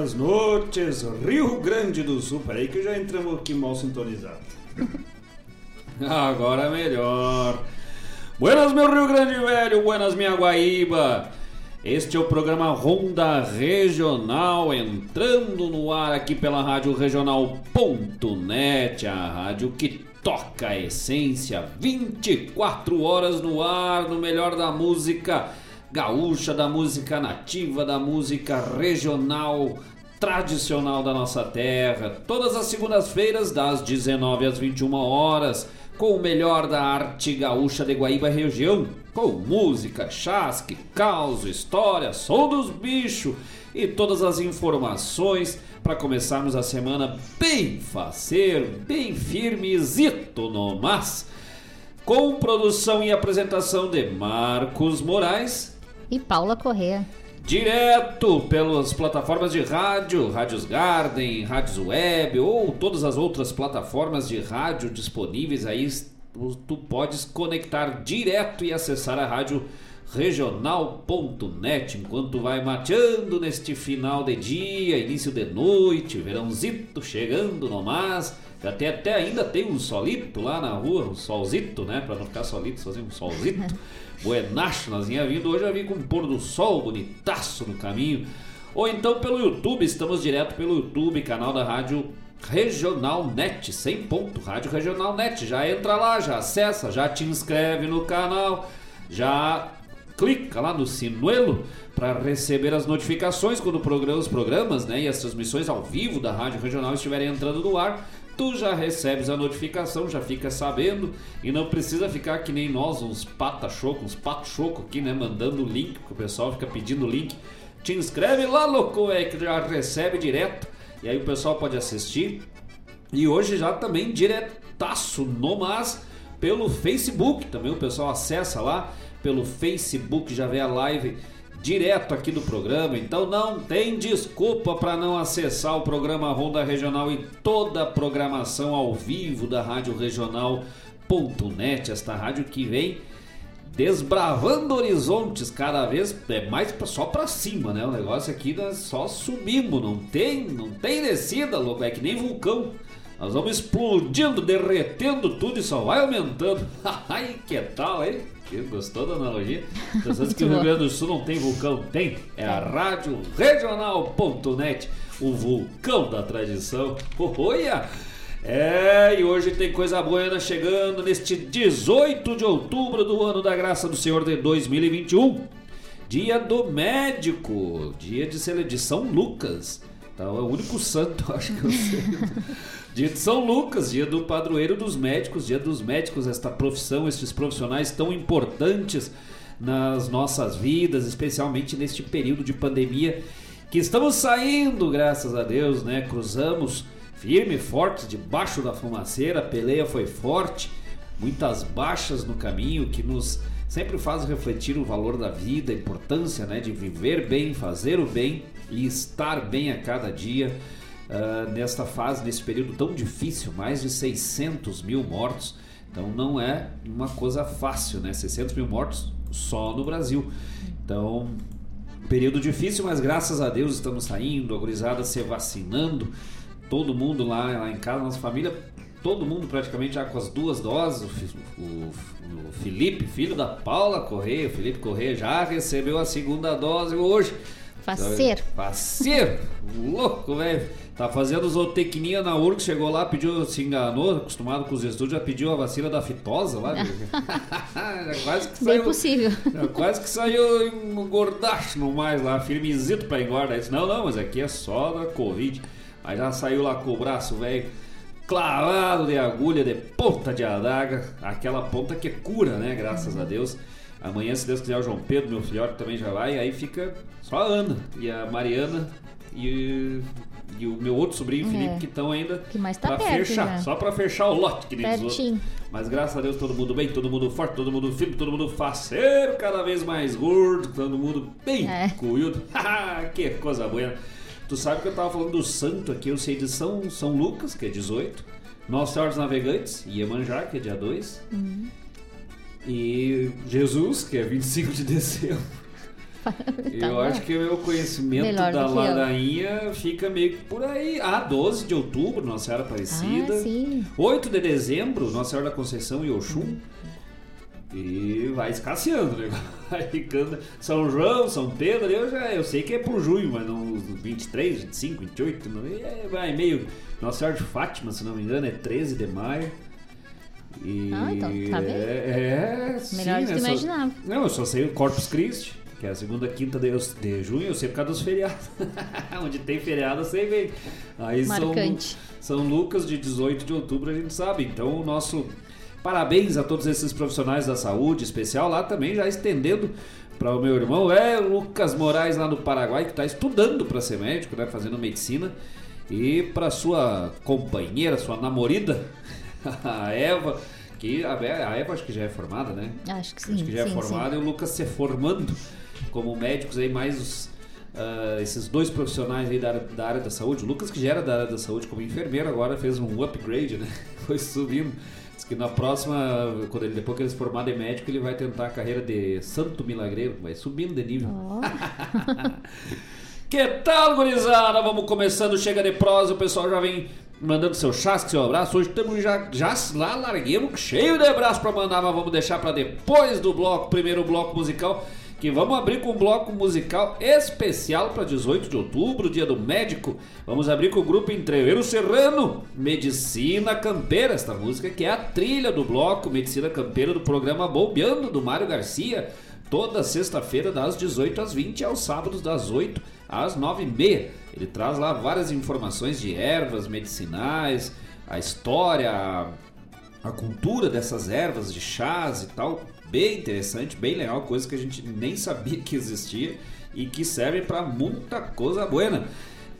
Buenas, noches, Rio Grande do Sul. Peraí que já entramos aqui mal sintonizado. Agora melhor. Buenas, meu Rio Grande Velho, buenas, minha Guaíba. Este é o programa Ronda Regional, entrando no ar aqui pela Rádio Regional.net, a rádio que toca a essência, 24 horas no ar, no melhor da música gaúcha, da música nativa, da música regional, tradicional da nossa terra. Todas as segundas-feiras, das 19 às 21 horas, com o melhor da arte gaúcha de Guaíba região, com música, chasque, caos, história, som dos bichos e todas as informações para começarmos a semana bem faceiro, bem firmezito no. Com produção e apresentação de Marcos Moraes e Paula Correa. Direto pelas plataformas de rádio, Rádios Garden, Rádios Web ou todas as outras plataformas de rádio disponíveis aí, tu podes conectar direto e acessar a rádio regional.net enquanto vai mateando neste final de dia, início de noite, verãozito chegando no mas. Até, até ainda tem um solito lá na rua, um solzito, né? Pra não ficar solito, sozinho, um solzito. Buenacho, nós vinha vindo. Hoje eu vim com um pôr do sol bonitaço no caminho. Ou então pelo YouTube, estamos direto pelo YouTube, canal da Rádio Regional Net, sem ponto, Rádio Regional Net. Já entra lá, já acessa, já te inscreve no canal, já clica lá no sinuelo para receber as notificações quando os programas né, e as transmissões ao vivo da Rádio Regional estiverem entrando no ar tu já recebes a notificação, já fica sabendo e não precisa ficar que nem nós, uns pata choco, uns pato choco aqui, né, mandando o link, que o pessoal fica pedindo o link. Te inscreve lá, louco, é que já recebe direto e aí o pessoal pode assistir. E hoje já também diretaço no mas pelo Facebook, também o pessoal acessa lá pelo Facebook, já vê a live direto aqui do programa, então não tem desculpa para não acessar o programa Ronda Regional e toda a programação ao vivo da Rádio Regional.net, esta rádio que vem desbravando horizontes cada vez é mais só para cima, né? O negócio aqui nós só subimos, não tem, não tem descida, louco, é que nem vulcão. Nós vamos explodindo, derretendo tudo e só vai aumentando. Ai, que tal, hein? Gostou da analogia? Pensando que o Rio Grande do Sul não tem vulcão? Tem. É a Rádio Regional.net, o vulcão da tradição. Olha! É, e hoje tem coisa boa chegando neste 18 de outubro do ano da graça do Senhor de 2021. Dia do médico, dia de, de São Lucas. Então é o único santo, acho que eu sei. Dia de São Lucas, dia do padroeiro dos médicos, dia dos médicos, esta profissão, estes profissionais tão importantes nas nossas vidas, especialmente neste período de pandemia que estamos saindo, graças a Deus, né? Cruzamos firme forte debaixo da fumaceira, a peleia foi forte, muitas baixas no caminho que nos sempre faz refletir o valor da vida, a importância, né, de viver bem, fazer o bem e estar bem a cada dia uh, nesta fase, nesse período tão difícil, mais de 600 mil mortos. Então não é uma coisa fácil, né? 600 mil mortos só no Brasil. Então, período difícil, mas graças a Deus estamos saindo, a gurizada se vacinando, todo mundo lá, lá em casa, nossa família, todo mundo praticamente já com as duas doses. O, o, o Felipe, filho da Paula Correia, o Felipe Correia já recebeu a segunda dose hoje. Faceiro. Faceiro. Louco, velho. Tá fazendo zootecnia na URG, chegou lá, pediu, se enganou, acostumado com os estudos, já pediu a vacina da fitosa lá. quase que saiu. Bem possível. quase que saiu um gordacho no mais lá, firmezito pra engordar. Disse, não, não, mas aqui é só da Covid. Aí já saiu lá com o braço, velho, clavado de agulha, de ponta de adaga, aquela ponta que cura, né? Graças a Deus. Amanhã, se Deus quiser, o João Pedro, meu filhote, também já vai. Aí fica só a Ana e a Mariana e, e o meu outro sobrinho, é. Felipe, que estão ainda que mais tá pra perto, fechar. Já. Só pra fechar o lote, que nem Pertinho. Mas graças a Deus, todo mundo bem, todo mundo forte, todo mundo firme, todo mundo faceiro, cada vez mais gordo, todo mundo bem é. cuido. que coisa boa. Tu sabe que eu tava falando do santo aqui, eu sei de São, São Lucas, que é 18. Nossa Senhora dos Navegantes, Iemanjá, que é dia 2. Uhum. E Jesus, que é 25 de dezembro. tá eu acho que o meu conhecimento Melhor da ladainha fica meio que por aí. Ah, 12 de outubro, Nossa Senhora Aparecida. Ah, sim. 8 de dezembro, Nossa Senhora da Conceição e Oxum. E vai escasseando, né? Vai ficando. São João, São Pedro, eu já eu sei que é por junho, mas não 23, 25, 28, não, é, vai meio. Nossa Senhora de Fátima, se não me engano, é 13 de maio. E ah, então, tá bem. É, é Melhor sim, do que imaginava. Não, eu só sei o Corpus Christi, que é a segunda quinta de, de junho, eu sei por causa dos feriados. Onde tem feriado, eu sei bem. Aí Marcante. São, São Lucas, de 18 de outubro, a gente sabe. Então, o nosso parabéns a todos esses profissionais da saúde, especial lá também, já estendendo para o meu irmão, é o Lucas Moraes lá no Paraguai, que está estudando para ser médico, né, fazendo medicina. E para sua companheira, sua namorada, a Eva, que a, Eva acho que já é formada, né? Acho que sim. Acho que já é sim, é formada sim. e o Lucas se formando como médicos aí, mais os, uh, esses dois profissionais aí da área, da área da saúde. O Lucas, que já era da área da saúde como enfermeiro, agora fez um upgrade, né? Foi subindo. Que na próxima, quando ele, depois que ele se formar de médico, ele vai tentar a carreira de santo milagreiro, vai subindo de nível. Oh. que tal, gurizada? Vamos começando, chega de prosa, o pessoal já vem mandando seu chasque, seu abraço. Hoje estamos já, já lá, larguemos cheio de abraço para mandar, mas vamos deixar para depois do bloco, primeiro bloco musical, que vamos abrir com um bloco musical especial para 18 de outubro, dia do médico. Vamos abrir com o grupo Entreveiro Serrano, Medicina Campeira, esta música que é a trilha do bloco Medicina Campeira do programa Bombeando do Mário Garcia, toda sexta-feira das 18 às 20 aos sábados das 8 às 9h30. Ele traz lá várias informações de ervas medicinais, a história, a cultura dessas ervas, de chás e tal. Bem interessante, bem legal, coisa que a gente nem sabia que existia e que serve para muita coisa boa.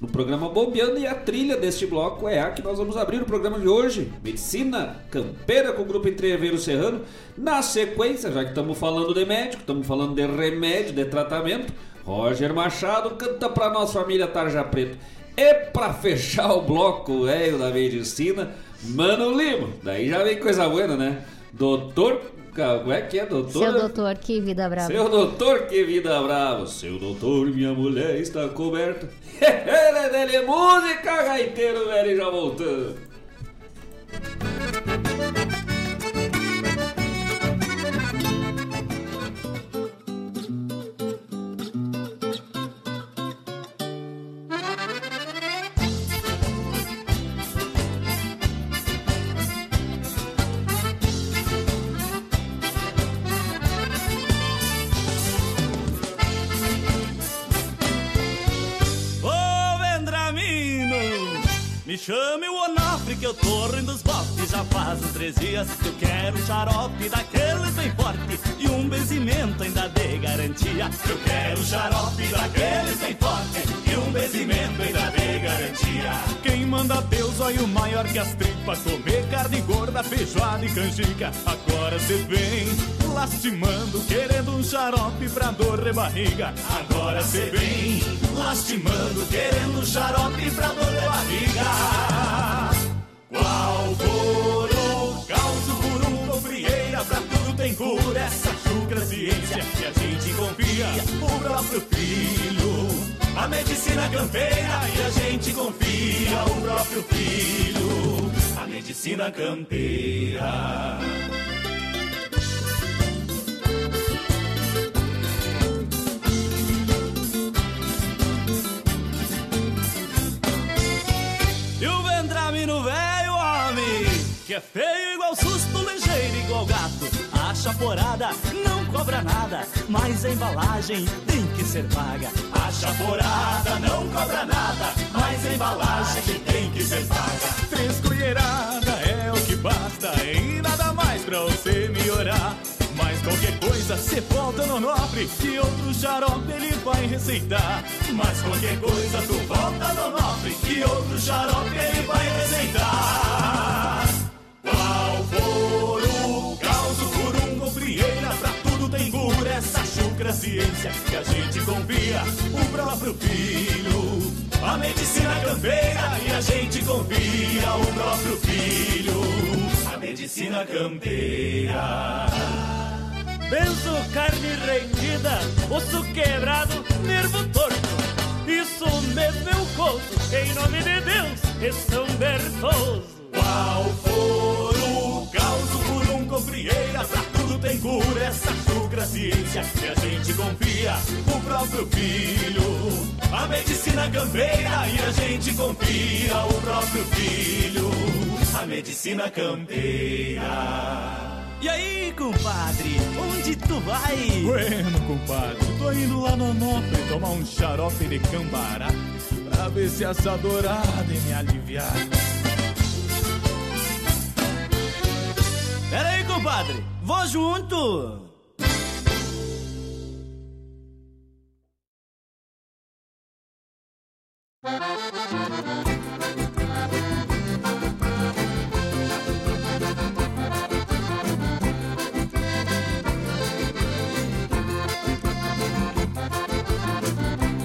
No programa Bombeando e a trilha deste bloco é a que nós vamos abrir o programa de hoje. Medicina Campeira com o grupo Entreveiro Serrano. Na sequência, já que estamos falando de médico, estamos falando de remédio, de tratamento, Roger Machado canta pra nossa família Tarja Preto. E pra fechar o bloco velho da medicina, Mano Lima. Daí já vem coisa boa, né? Doutor. Como é que é, doutor? Seu doutor, que vida brava. Seu doutor, que vida brava. Seu doutor, minha mulher está coberta. Ele é música, gaiteiro velho, já voltando. Eu tô rindo os bofes Já faz uns três dias que eu quero um xarope daqueles bem forte E um benzimento ainda de garantia. Eu quero um xarope daqueles bem forte E um benzimento ainda de garantia. Quem manda Deus, olha o maior que as tripas Comer carne gorda, feijoada e canjica. Agora cê vem lastimando Querendo um xarope pra dor de barriga. Agora cê vem lastimando Querendo um xarope pra dor de barriga Alvoro, causa por um frieira, pra tudo tem cura. Essa chucra ciência que a gente confia, o próprio filho. A medicina campeira e a gente confia, o próprio filho. A medicina campeira. É feio igual susto, ligeiro igual gato a chaporada não cobra nada, mas a embalagem tem que ser paga. A chaporada não cobra nada, mas a embalagem tem que ser paga. Três colheradas é o que basta e nada mais pra você melhorar. Mas qualquer coisa cê volta no nobre Que outro xarope ele vai receitar Mas qualquer coisa tu volta no nobre Que outro xarope ele vai receitar chucra ciência que a gente confia, o próprio filho. A medicina campeira e a gente confia, o próprio filho. A medicina campeira. Benzo, carne rendida, osso quebrado, nervo torto. Isso mesmo é o coso, em nome de Deus, é São Bertoso. Qual for o caos por um cofrieira, pra tudo tem cura, essa chucra ciência que a gente confia, o próprio filho. A medicina campeira e a gente confia, o próprio filho. A medicina campeira. E aí, compadre, onde tu vai? Bueno, compadre, tô indo lá no Onofre tomar um xarope de cambará Pra ver se essa dourada me aliviar Pera aí, compadre. Vou junto.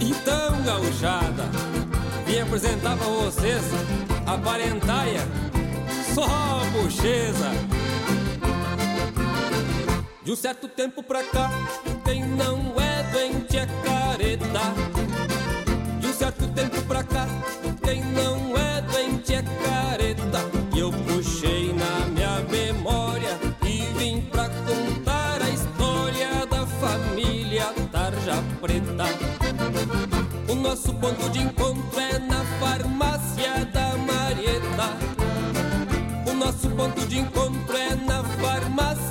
Então, gauchada, vim apresentar pra vocês a parentaia, só bocheza. De um certo tempo pra cá, quem não é doente é careta. De um certo tempo pra cá, quem não é doente é careta. E eu puxei na minha memória e vim pra contar a história da família Tarja Preta. O nosso ponto de encontro é na farmácia da Marieta. O nosso ponto de encontro é na farmácia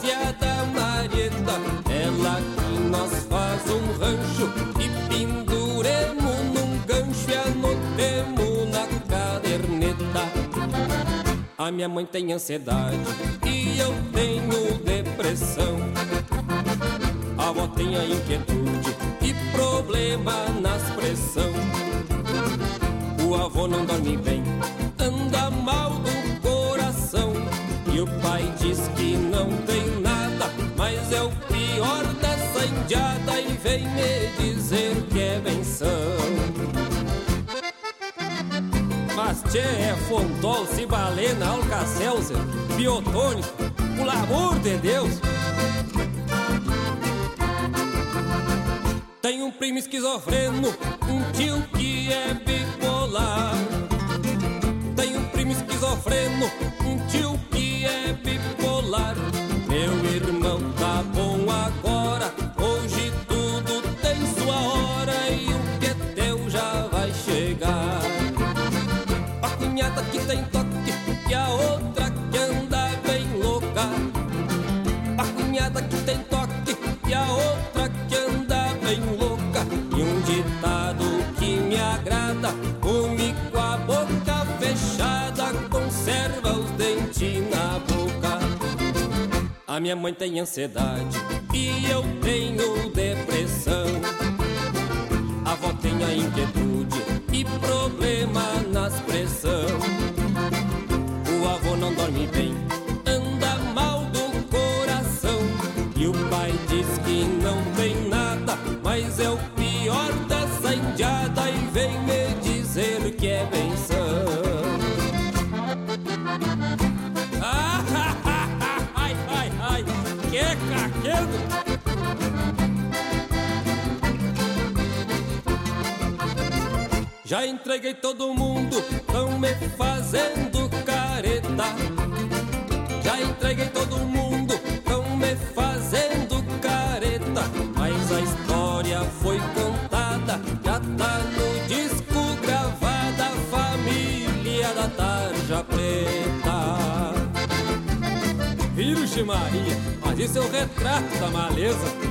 faz um rancho e penduremos num gancho e anotemos na caderneta. A minha mãe tem ansiedade e eu tenho depressão. A avó tem a inquietude e problema na expressão. O avô não dorme bem, anda mal do coração. E o pai diz que não tem mas é o pior dessa indiada e vem me dizer que é benção. Mas tchê, é fontol, cibalena, alcacelser, biotônico, pelo amor de Deus. Tem um primo esquizofreno, um tio que é bipolar. Tem um primo esquizofreno, minha mãe tem ansiedade e eu tenho depressão. A avó tem a inquietude e problema na expressão. O avô não dorme bem, anda mal do coração. E o pai diz que não tem nada, mas é o pior dessa indiada e vem me dizer que é benção. Já entreguei todo mundo, tão me fazendo careta. Já entreguei todo mundo, tão me fazendo careta. Mas a história foi contada, já tá no disco gravada. Família da Tarja Preta. Virgem Maria, mas isso é o retrato da maleza.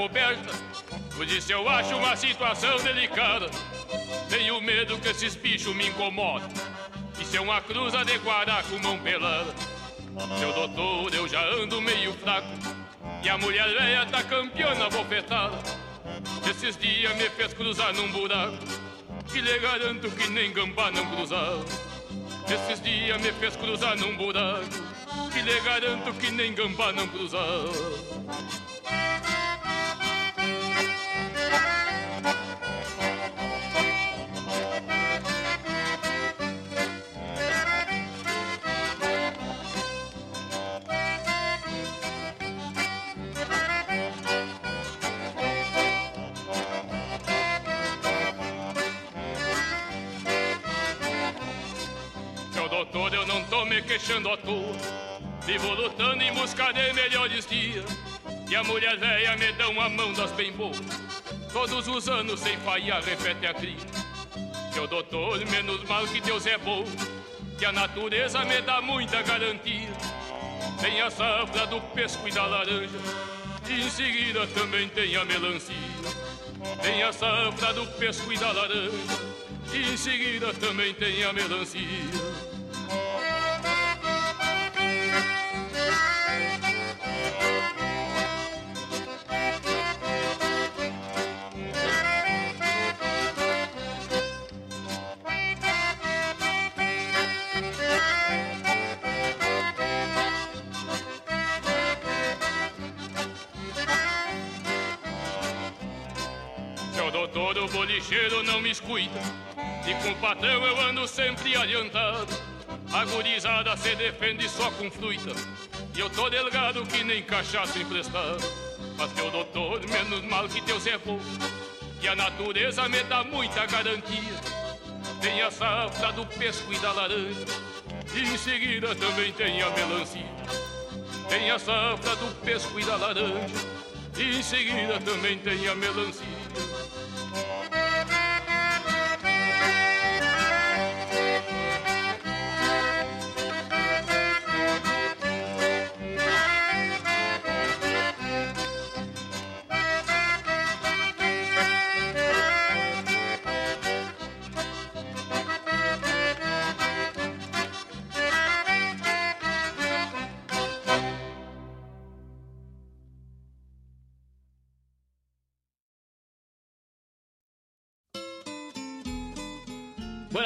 Coberta. Por isso eu acho uma situação delicada. Tenho medo que esses bichos me incomodem. Isso é uma cruz adequada com mão pelada. Seu doutor, eu já ando meio fraco. E a mulher velha tá campeona bofetada. Esses dias me fez cruzar num buraco. Que lhe garanto que nem gambá não cruzava. Esses dias me fez cruzar num buraco. Que lhe garanto que nem gambá não cruzava. Queixando à toa. Vivo lutando em busca de melhores dias. E a mulher velha me dá uma mão das bem boas. Todos os anos sem falhar, repete a cria. Seu doutor, menos mal que Deus é bom. Que a natureza me dá muita garantia. Tem a safra do pesco e da laranja. E em seguida também tem a melancia. Tem a safra do pesco e da laranja. E em seguida também tem a melancia. Bolicheiro não me escuta. E com o patrão eu ando sempre adiantado. A gurizada se defende só com fruta. E eu tô delgado que nem cachaça emprestado. Mas teu doutor, menos mal que Deus é bom. E a natureza me dá muita garantia. Tem a safra do pesco e da laranja. E em seguida também tem a melancia. Tem a safra do pesco e da laranja. E em seguida também tem a melancia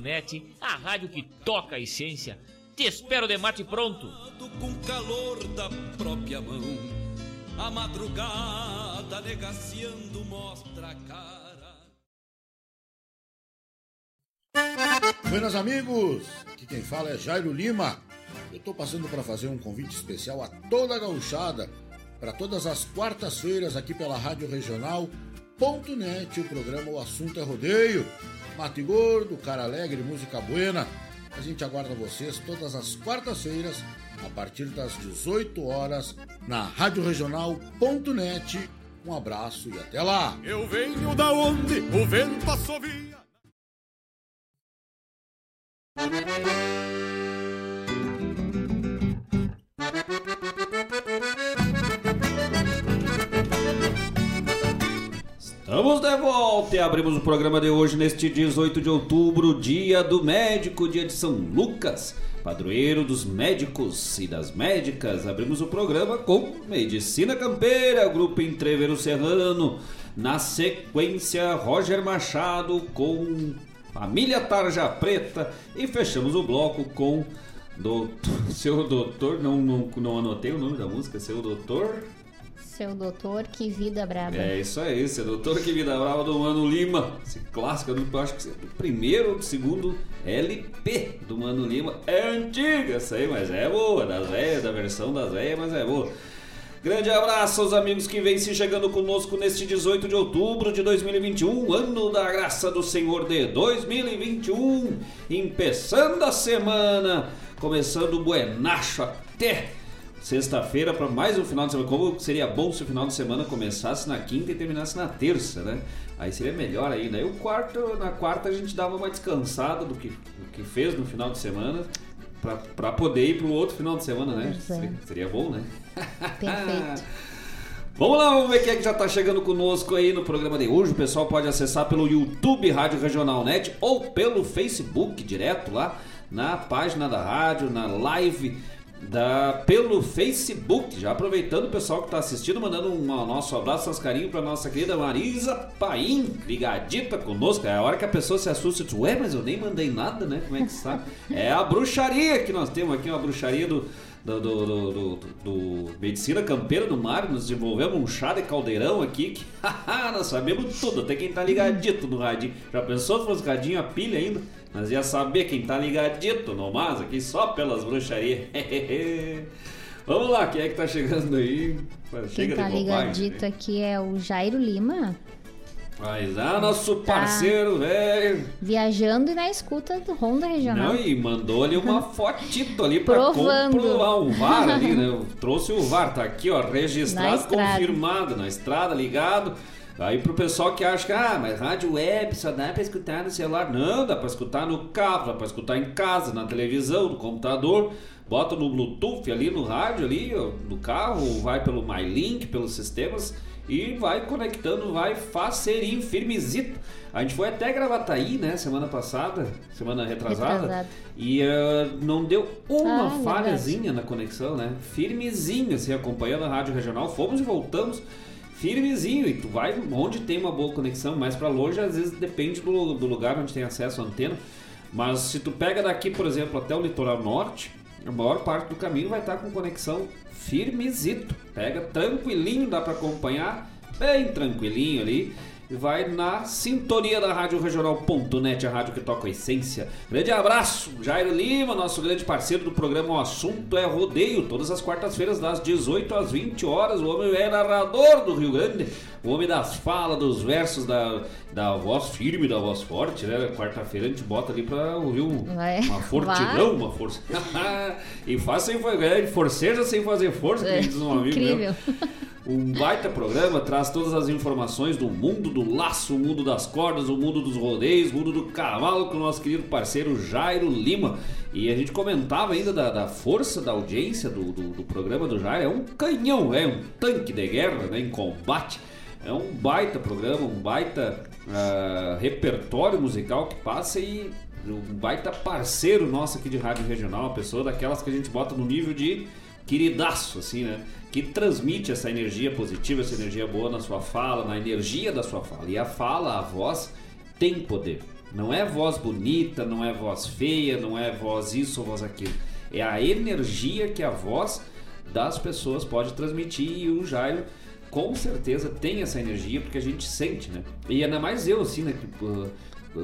Net, a rádio que toca a essência. Te espero de mate pronto. Com calor da própria mão, a madrugada negaciando mostra a cara. Buenas amigos, aqui quem fala é Jairo Lima. Eu tô passando para fazer um convite especial a toda a gauchada para todas as quartas-feiras aqui pela Rádio Regional Net, o programa O Assunto é Rodeio. Mate Gordo, Cara Alegre, Música Buena. A gente aguarda vocês todas as quartas-feiras, a partir das 18 horas, na Rádio Regional.net. Um abraço e até lá! Eu venho da onde o vento assovia. Estamos de volta e abrimos o programa de hoje neste 18 de outubro, dia do médico, dia de São Lucas, padroeiro dos médicos e das médicas. Abrimos o programa com Medicina Campeira, grupo Entreveiro Serrano. Na sequência, Roger Machado com Família Tarja Preta. E fechamos o bloco com doutor, seu doutor, não, não, não anotei o nome da música, seu doutor seu doutor, que vida brava. É isso aí, seu doutor, que vida brava do Mano Lima. Esse clássico, acho que é o primeiro ou segundo LP do Mano Lima. É antiga essa aí, mas é boa, das velhas, da versão das velhas, mas é boa. Grande abraço aos amigos que vêm se chegando conosco neste 18 de outubro de 2021, ano da graça do Senhor de 2021, empeçando a semana, começando o buenacho até sexta-feira para mais um final de semana. Como seria bom se o final de semana começasse na quinta e terminasse na terça, né? Aí seria melhor ainda. Aí o quarto, na quarta a gente dava uma descansada do que, do que fez no final de semana para poder ir para o outro final de semana, né? Seria, seria bom, né? Perfeito. Vamos lá, vamos ver quem é que já está chegando conosco aí no programa de hoje. O pessoal pode acessar pelo YouTube Rádio Regional Net ou pelo Facebook direto lá na página da rádio, na live da, pelo Facebook. Já aproveitando o pessoal que está assistindo, mandando um, um nosso abraço, nosso carinho para nossa querida Marisa Paim, ligadita conosco. É a hora que a pessoa se assusta e diz, ué, mas eu nem mandei nada, né? Como é que está? É a bruxaria que nós temos aqui, uma bruxaria do, do, do, do, do, Medicina Campeira do Mar, nos desenvolvemos um chá de caldeirão aqui que nós sabemos tudo, até quem tá ligadito no radinho. Já pensou se fosse radinho a pilha ainda? Mas ia saber quem tá ligadito no mas aqui só pelas bruxarias. Vamos lá, quem é que tá chegando aí? Chega quem tá ligadito né? aqui é o Jairo Lima. Mas ah, nosso tá parceiro, velho. Viajando e na escuta do Honda Regional. Não, e mandou ali uma fotito ali pra Provando. comprovar o VAR ali, né? Trouxe o VAR, tá aqui, ó, registrado, confirmado, na estrada, ligado. Aí pro pessoal que acha que, ah, mas rádio web só dá pra escutar no celular. Não, dá pra escutar no carro, dá pra escutar em casa, na televisão, no computador. Bota no Bluetooth ali no rádio ali, no carro, vai pelo MyLink, pelos sistemas e vai conectando, vai faceirinho, firmezito. A gente foi até Gravataí, né, semana passada, semana retrasada, Retrasado. e uh, não deu uma ah, falhazinha verdade. na conexão, né? Firmezinho, assim, acompanhando a rádio regional, fomos e voltamos firmezinho e tu vai onde tem uma boa conexão, mais para longe às vezes depende do, do lugar onde tem acesso à antena. Mas se tu pega daqui, por exemplo, até o litoral norte, a maior parte do caminho vai estar com conexão firmezito. Pega tranquilinho, dá para acompanhar, bem tranquilinho ali vai na sintonia da Rádio Regional.net, a rádio que toca a essência. Grande abraço, Jairo Lima, nosso grande parceiro do programa O Assunto é Rodeio, todas as quartas-feiras, das 18 às 20 horas. O homem é narrador do Rio Grande, o homem das falas, dos versos, da, da voz firme, da voz forte, né? Quarta-feira a gente bota ali pra ouvir um, é. uma fortidão, uma força. e faz sem fazer, forceja sem fazer força, é. que diz um amigo Incrível. meu. Um baita programa, traz todas as informações do mundo do laço, o mundo das cordas, o mundo dos rodeios, o mundo do cavalo com o nosso querido parceiro Jairo Lima. E a gente comentava ainda da, da força da audiência do, do, do, programa do Jairo. É um canhão, é um tanque de guerra né, em combate. É um baita programa, um baita uh, repertório musical que passa e um baita parceiro nosso aqui de rádio regional, uma pessoa daquelas que a gente bota no nível de queridaço, assim, né? Que transmite essa energia positiva, essa energia boa na sua fala, na energia da sua fala. E a fala, a voz, tem poder. Não é voz bonita, não é voz feia, não é voz isso ou voz aquilo. É a energia que a voz das pessoas pode transmitir e o Jairo com certeza tem essa energia porque a gente sente, né? E ainda mais eu, assim, né? Uh,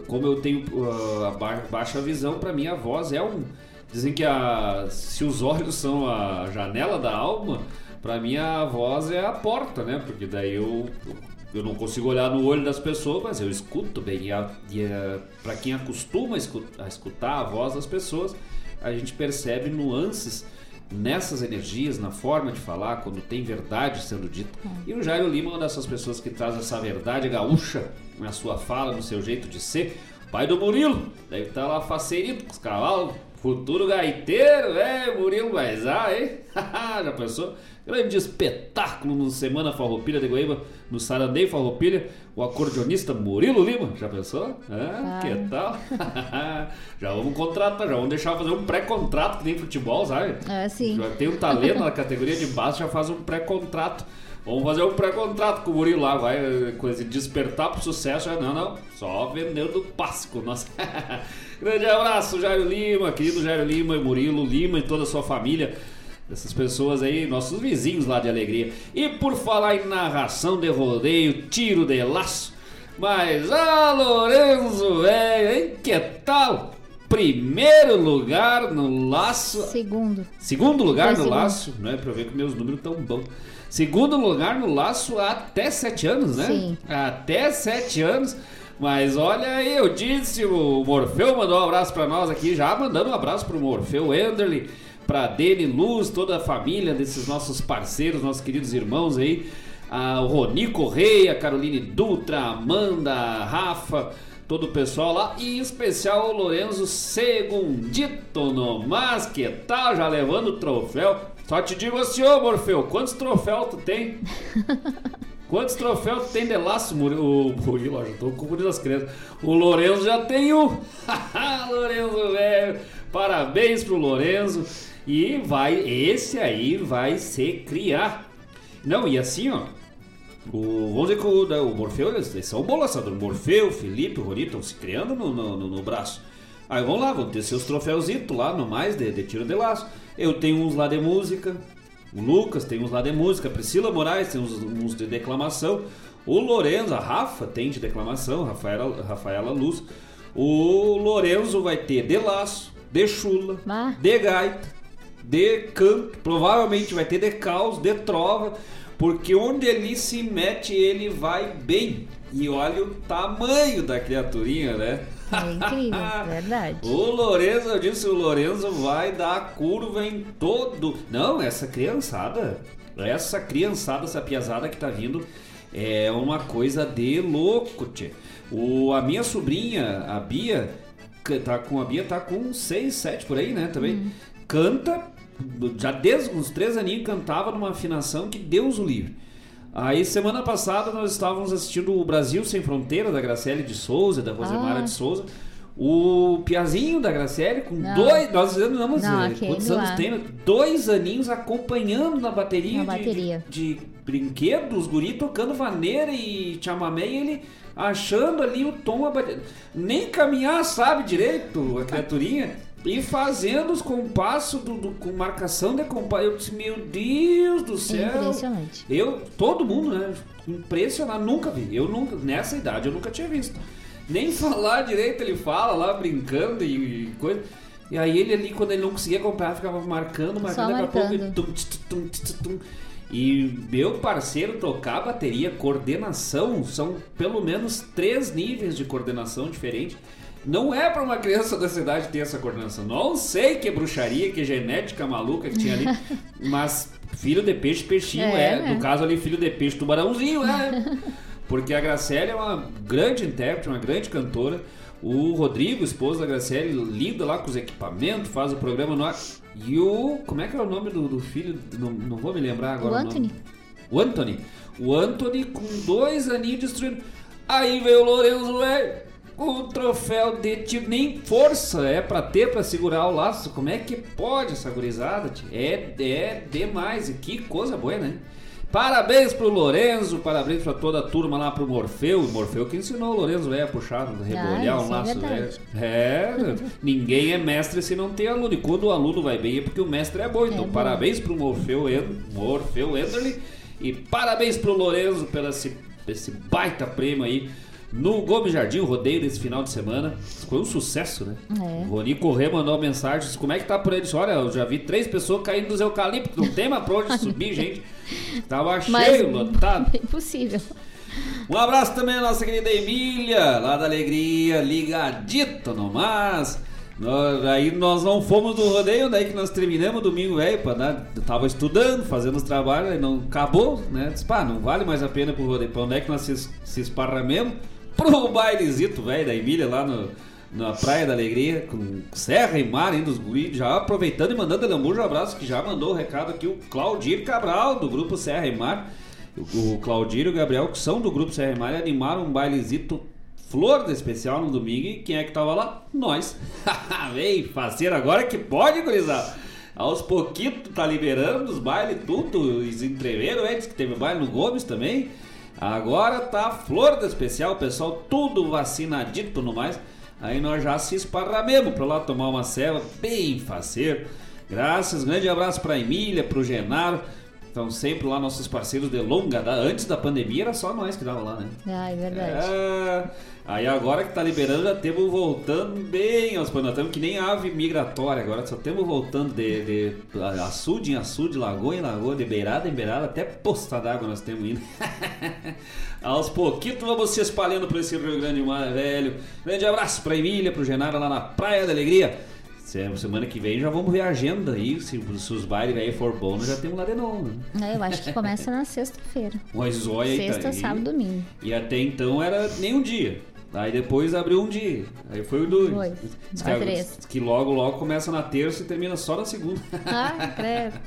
como eu tenho uh, a baixa visão, para mim a voz é um Dizem que a, se os olhos são a janela da alma, para mim a voz é a porta, né? Porque daí eu, eu não consigo olhar no olho das pessoas, mas eu escuto bem. E, e para quem acostuma a escutar, a escutar a voz das pessoas, a gente percebe nuances nessas energias, na forma de falar, quando tem verdade sendo dita. É. E o Jairo Lima é uma dessas pessoas que traz essa verdade gaúcha na sua fala, no seu jeito de ser pai do Murilo. Deve estar lá faceirito com os cavalos. Futuro gaiteiro, velho, Murilo Baizá, hein? Já pensou? Grande espetáculo no Semana Farroupilha de Goiaba, no Sarandei Farroupilha, o acordeonista Murilo Lima, já pensou? Ah, que tal? já vamos contratar, já vamos deixar fazer um pré-contrato que nem futebol, sabe? É, sim. Já tem um talento na categoria de base, já faz um pré-contrato. Vamos fazer um pré-contrato com o Murilo lá, vai coisa, despertar pro sucesso. Não, não, só vendendo Páscoa. Nossa. Grande abraço, Jairo Lima, querido Jairo Lima, Murilo Lima e toda a sua família. Essas pessoas aí, nossos vizinhos lá de alegria. E por falar em narração de rodeio, tiro de laço. Mas, ah, Lorenzo, velho, hein? Que tal? Primeiro lugar no laço. Segundo. Segundo lugar Foi no segundo. laço, né? Pra ver que meus números tão bons. Segundo lugar no laço até sete anos, né? Sim. Até sete anos. Mas olha aí, eu disse, o Morfeu mandou um abraço pra nós aqui, já mandando um abraço pro Morfeu Enderly, pra Dene Luz, toda a família desses nossos parceiros, nossos queridos irmãos aí. O Roni Correia, Caroline Dutra, Amanda, Rafa, todo o pessoal lá, e em especial o Lorenzo Segundito no Mas, que tal? Já levando o troféu. Só te digo assim, ô Morfeu, quantos troféus tu tem? Quantos troféus tu tem de laço, Murilo? O Murilo, já tô com o Murilo das crianças. O Lorenzo já tem um. Lorenzo, velho. Parabéns pro Lorenzo. E vai, esse aí vai se criar. Não, e assim, ó. O, vamos dizer que o, né, o Morfeu, eles, eles são bons laçadores. Morfeu, Felipe, o Rony estão se criando no, no, no- no braço. Aí vamos lá, vão ter seus troféuzitos lá, no mais, de, de tiro de laço. Eu tenho uns lá de música. O Lucas tem uns lá de música. A Priscila Moraes tem uns, uns de declamação. O Lorenzo, a Rafa tem de declamação. Rafaela, Rafaela Luz. O Lorenzo vai ter de laço, de chula, de gaita, de canto, provavelmente vai ter de caos, de trova, porque onde ele se mete, ele vai bem. E olha o tamanho da criaturinha, né? É incrível, verdade. O Lorenzo, eu disse, o Lorenzo vai dar curva em todo. Não, essa criançada, essa criançada, essa piazada que tá vindo é uma coisa de louco, tchê. O, a minha sobrinha, a Bia, tá com a Bia tá com 6, 7 por aí, né, também. Canta, já desde uns 3 aninhos cantava numa afinação que Deus o livre. Aí semana passada nós estávamos assistindo o Brasil Sem Fronteira da Graciele de Souza, da Rosemara Ah. de Souza. O Piazinho da Graciele com Não. dois, nós dizemos, Não, eh, quantos anos lá. tem? Dois aninhos acompanhando na bateria, Na de- bateria. De, de brinquedos, guri tocando vaneira e chamamé e ele achando ali o tom, a bate- nem caminhar sabe direito a criaturinha. E fazendo os compassos do, do- com marcação de compasso. Eu disse, meu Deus do céu. impressionante. Eu, todo mundo, né? Impressionado, nunca vi. Eu nunca, nessa idade eu nunca tinha visto. Nem falar direito ele fala lá, brincando e, e coisa. E aí ele ali, quando ele não conseguia acompanhar, ficava marcando, marcando, daqui a pouco. e tum, tum, tum. E meu parceiro tocar bateria, coordenação, são pelo menos três níveis de coordenação diferentes. Não é pra uma criança da cidade ter essa coordenação. Não sei que bruxaria, que genética maluca que tinha ali, mas filho de peixe, peixinho é. É, né? No caso ali, filho de peixe, tubarãozinho, é. Porque a Graciela é uma grande intérprete, uma grande cantora. O Rodrigo, esposo da Graciela, lida lá com os equipamentos, faz o programa no ar. E o. Como é que é o nome do, do filho? Não, não vou me lembrar agora. O. Anthony. O Anthony. O Anthony com dois aninhos destruindo. Aí veio o Lourenço, velho. O troféu de tiro. Nem força é pra ter pra segurar o laço. Como é que pode essa gurizada, tio? É, é demais. E que coisa boa, né? Parabéns pro Lorenzo, parabéns pra toda a turma lá pro Morfeu. O Morfeu que ensinou o Lorenzo velho, a puxar, a rebolhar isso um é laço velho. verdade. É, ninguém é mestre se não tem aluno. E quando o aluno vai bem é porque o mestre é bom. Então, bom. parabéns pro Morfeu, Morfeu Enderly e parabéns pro Lorenzo pelo esse, esse baita prêmio aí no Gomes Jardim, o rodeio desse final de semana. Foi um sucesso, né? É. O Rony Corrêa mandou uma mensagem, disse, como é que tá por aí? Disse, olha, eu já vi três pessoas caindo dos eucaliptos, não tem mais pra onde subir, gente. Tava Mas cheio, lotado. impossível. Um abraço também à nossa querida Emília, lá da Alegria, ligadito no Mas. Nós, aí nós não fomos do rodeio, daí que nós terminamos domingo, velho, eu tava estudando, fazendo os trabalhos, aí não acabou, né? Disse, pá, não vale mais a pena pro rodeio. Pra onde é que nós se, se esparramemos? Pro bailezito, velho, da Emília lá no, na Praia da Alegria, com Serra e Mar ainda os guri, já aproveitando e mandando lambuja um abraço, que já mandou o recado aqui, o Claudir Cabral, do grupo Serra e Mar. O, o Claudir e o Gabriel, que são do grupo Serra e Mar, animaram um bailezito flor de especial no domingo. E quem é que tava lá? Nós. Vem, fazer agora que pode, gurizada. Aos pouquinhos tá liberando os bailes, tudo. Eles entreveram antes que teve baile no Gomes também. Agora tá flor de especial, pessoal, tudo vacinadito no mais. Aí nós já se esparramemos pra lá tomar uma ceva bem faceiro. Graças, grande abraço pra Emília, pro Genaro. Estão sempre lá nossos parceiros de longa. Da, antes da pandemia era só nós que dava lá, né? Ah, é verdade. É, aí agora que tá liberando, já temos voltando bem aos panos. Estamos que nem ave migratória agora, só temos voltando de, de açude em açude, lagoa em lagoa, de beirada em beirada, até posta d'água nós temos indo. aos pouquinhos vamos se espalhando por esse Rio Grande Mar, velho. Grande abraço pra Emília, pro Genaro lá na Praia da Alegria. Semana que vem já vamos ver a agenda aí. Se, se os bailes aí for bom, nós já temos lá de novo. Né? É, eu acho que começa na sexta-feira. O zóia Sexta, tá sábado, domingo. E até então era nem um dia. Aí depois abriu um dia. Aí foi o dois. Foi. Diz que, três. que logo, logo começa na terça e termina só na segunda. Ah, credo.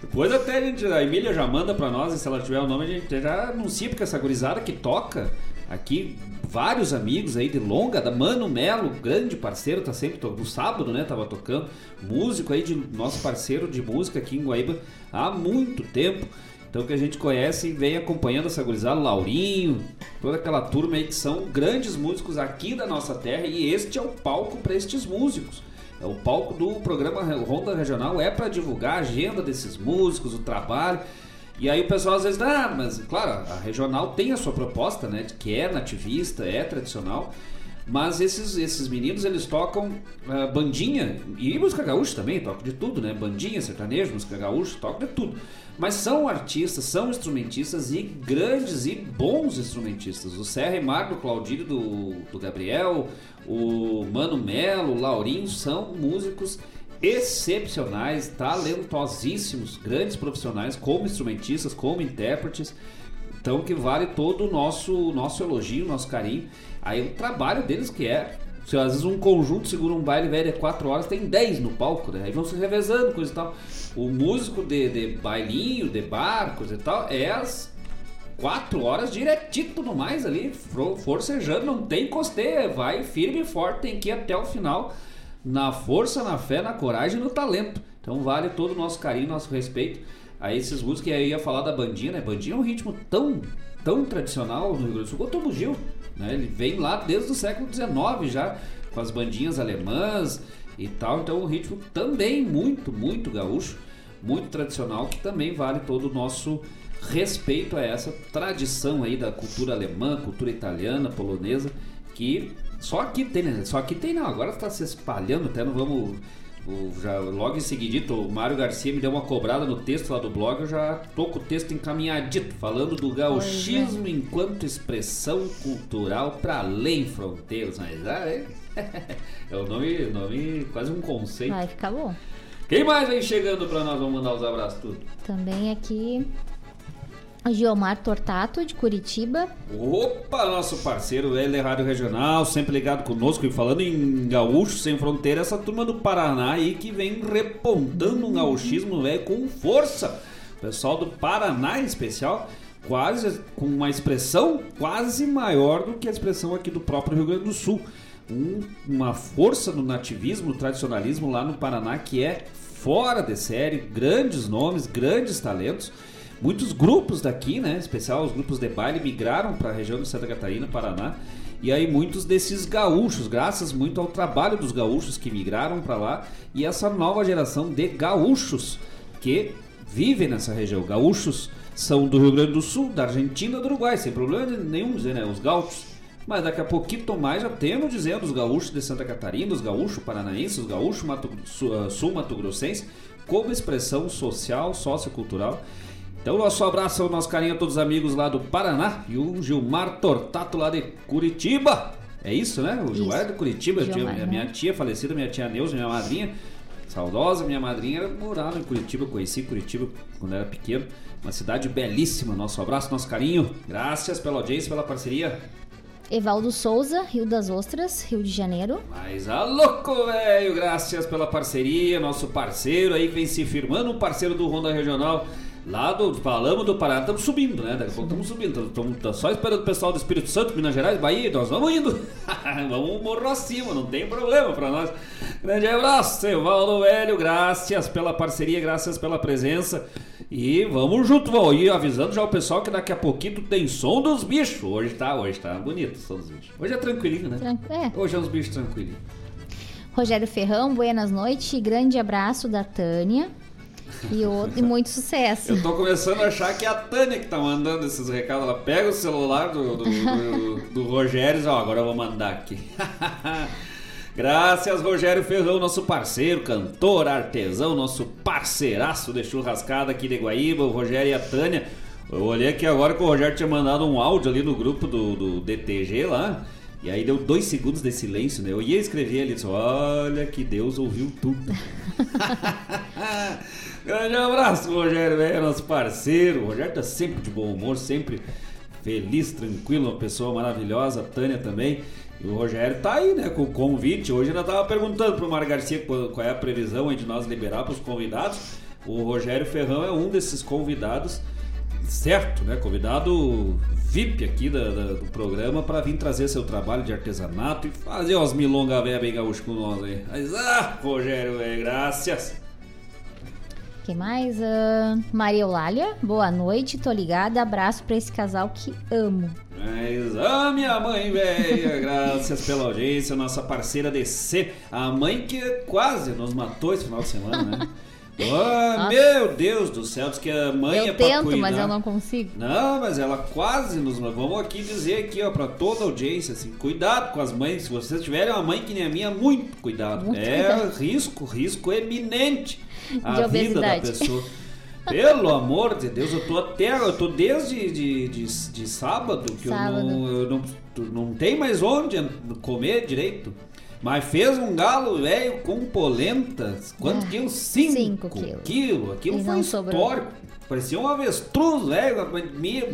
Depois até a gente, a Emília já manda pra nós, e se ela tiver o nome, a gente já anuncia, porque essa gurizada que toca aqui, vários amigos aí de longa, da Mano Melo, grande parceiro, tá sempre, no sábado, né, tava tocando, músico aí, de nosso parceiro de música aqui em Guaíba há muito tempo. Então que a gente conhece e vem acompanhando essa gurizada, Laurinho, toda aquela turma aí que são grandes músicos aqui da nossa terra e este é o palco para estes músicos. É o palco do programa Ronda Regional é para divulgar a agenda desses músicos, o trabalho. E aí o pessoal às vezes, ah, mas claro, a regional tem a sua proposta, né, que é nativista, é tradicional. Mas esses, esses meninos eles tocam ah, bandinha e música gaúcha também, tocam de tudo, né? Bandinha, sertanejo, música gaúcha, tocam de tudo. Mas são artistas, são instrumentistas e grandes e bons instrumentistas. O Serra e Mar do Claudírio do, do Gabriel, o Mano Melo, o Laurinho são músicos excepcionais, talentosíssimos, grandes profissionais, como instrumentistas, como intérpretes. Então que vale todo o nosso, nosso elogio, nosso carinho. Aí o trabalho deles que é. Se às vezes um conjunto segura um baile velho de 4 horas, tem 10 no palco, né? Aí vão se revezando, coisa e tal. O músico de, de bailinho, de bar, coisa e tal, é as 4 horas diretito no mais ali, forcejando, não tem costeia, vai firme e forte, tem que ir até o final, na força, na fé, na coragem e no talento. Então vale todo o nosso carinho, nosso respeito a esses músicos. E aí ia falar da bandinha, né? Bandinha é um ritmo tão, tão tradicional no Rio Grande do Sul quanto o bugio, né? Ele vem lá desde o século XIX já, com as bandinhas alemãs e tal. Então um ritmo também muito, muito gaúcho, muito tradicional, que também vale todo o nosso respeito a essa tradição aí da cultura alemã, cultura italiana, polonesa, que só aqui tem, né? Só aqui tem não, agora está se espalhando, até não vamos o- já, logo em seguidito, o Mário Garcia me deu uma cobrada no texto lá do blog, eu já tô com o texto encaminhadito, falando do gauchismo enquanto expressão cultural para além fronteiras. Mas, ah, é, é o nome, nome, quase um conceito. Vai ficar bom. Quem mais vem chegando para nós? Vamos mandar os abraços tudo. Também aqui o Giomar Tortato, de Curitiba. Opa, nosso parceiro, ele é Rádio Regional, sempre ligado conosco e falando em gaúcho sem fronteira, essa turma do Paraná aí que vem repontando um gauchismo velho com força. O pessoal do Paraná em especial, quase com uma expressão quase maior do que a expressão aqui do próprio Rio Grande do Sul. Um- uma força no nativismo, no tradicionalismo lá no Paraná que é fora de série, grandes nomes, grandes talentos. Muitos grupos daqui, né, em especial os grupos de baile, migraram para a região de Santa Catarina, Paraná. E aí muitos desses gaúchos, graças muito ao trabalho dos gaúchos que migraram para lá e essa nova geração de gaúchos que vivem nessa região. Gaúchos são do Rio Grande do Sul, da Argentina, do Uruguai, sem problema nenhum dizer, né, os gaúchos. Mas daqui a pouquinho mais já temos dizendo os gaúchos de Santa Catarina, os gaúchos paranaenses, os gaúchos mato, sul, ah, sul mato grossense, como expressão social, sociocultural. Então, nosso abraço, nosso carinho a todos os amigos lá do Paraná e o Gilmar Tortato lá de Curitiba. É isso, né? O Gilmar é de Curitiba. Gilmar, minha, né? minha tia falecida, minha tia Neuza, minha madrinha, saudosa, minha madrinha morava em Curitiba. Conheci Curitiba quando era pequeno. Uma cidade belíssima. Nosso abraço, nosso carinho. Graças pela audiência, pela parceria. Evaldo Souza, Rio das Ostras, Rio de Janeiro. Mas a louco, velho! Graças pela parceria, nosso parceiro aí vem se firmando, um parceiro do Ronda Regional. Lá do. Falamos do Paraná, estamos subindo, né? Daqui a pouco estamos subindo. Estamos só esperando o pessoal do Espírito Santo, Minas Gerais, Bahia, nós vamos indo. vamos morro acima, não tem problema pra nós. Grande abraço, Evaldo Velho, graças pela parceria, graças pela presença. E vamos junto, vou ir avisando já o pessoal que daqui a pouquinho tem som dos bichos. Hoje tá, hoje tá bonito o som dos bichos. Hoje é tranquilinho, né? Tran- é. Hoje é uns bichos tranquilinhos. Rogério Ferrão, buenas noites. Grande abraço da Tânia. E, e muito sucesso. Eu tô começando a achar que é a Tânia que tá mandando esses recados. Ela pega o celular do, do, do- do Rogério e diz, ó, agora eu vou mandar aqui. Graças, Rogério Ferrão, nosso parceiro, cantor, artesão, nosso parceiraço de churrascada aqui de Guaíba, o Rogério e a Tânia. Eu olhei aqui agora que o Rogério tinha mandado um áudio ali no grupo do, do DTG lá. E aí deu dois segundos de silêncio, né? Eu ia escrever ali, disse, olha que Deus ouviu tudo. Grande abraço, Rogério, velho, nosso parceiro. O Rogério tá sempre de bom humor, sempre feliz, tranquilo, uma pessoa maravilhosa. A Tânia também. E o Rogério tá aí, né, com o convite. Hoje ainda tava perguntando pro Mar Garcia qual é a previsão aí de nós liberar pros convidados. O Rogério Ferrão é um desses convidados, certo, né? Convidado VIP aqui da- da- do programa para vir trazer seu trabalho de artesanato e fazer umas milongas velha bem gaúcho com nós aí. Mas, ah, Rogério, velho, graças. Quem mais? Ah, Maria Eulália, boa noite, tô ligada. Abraço pra esse casal que amo. Mas, ah, minha mãe velha, graças pela audiência, nossa parceira DC, a mãe que quase nos matou esse final de semana, né? Ah, meu Deus do céu, diz que a mãe é eu pra tento, mas eu não consigo. Não, mas ela quase nos. Vamos aqui dizer aqui, ó, pra toda a audiência, assim, cuidado com as mães. Se vocês tiverem uma mãe que nem a minha, muito cuidado. Muito é cuidado. risco, risco eminente a De vida da pessoa. Pelo amor de Deus, eu tô até. Eu tô desde de, de, de sábado que Sábado. eu não. Eu não, não tem mais onde comer direito. Mas fez um galo velho com polenta. Quanto Ah, quilos? Cinco, cinco quilos. quilos. Aquilo E foi sobrou. histórico. Parecia um avestruz, velho.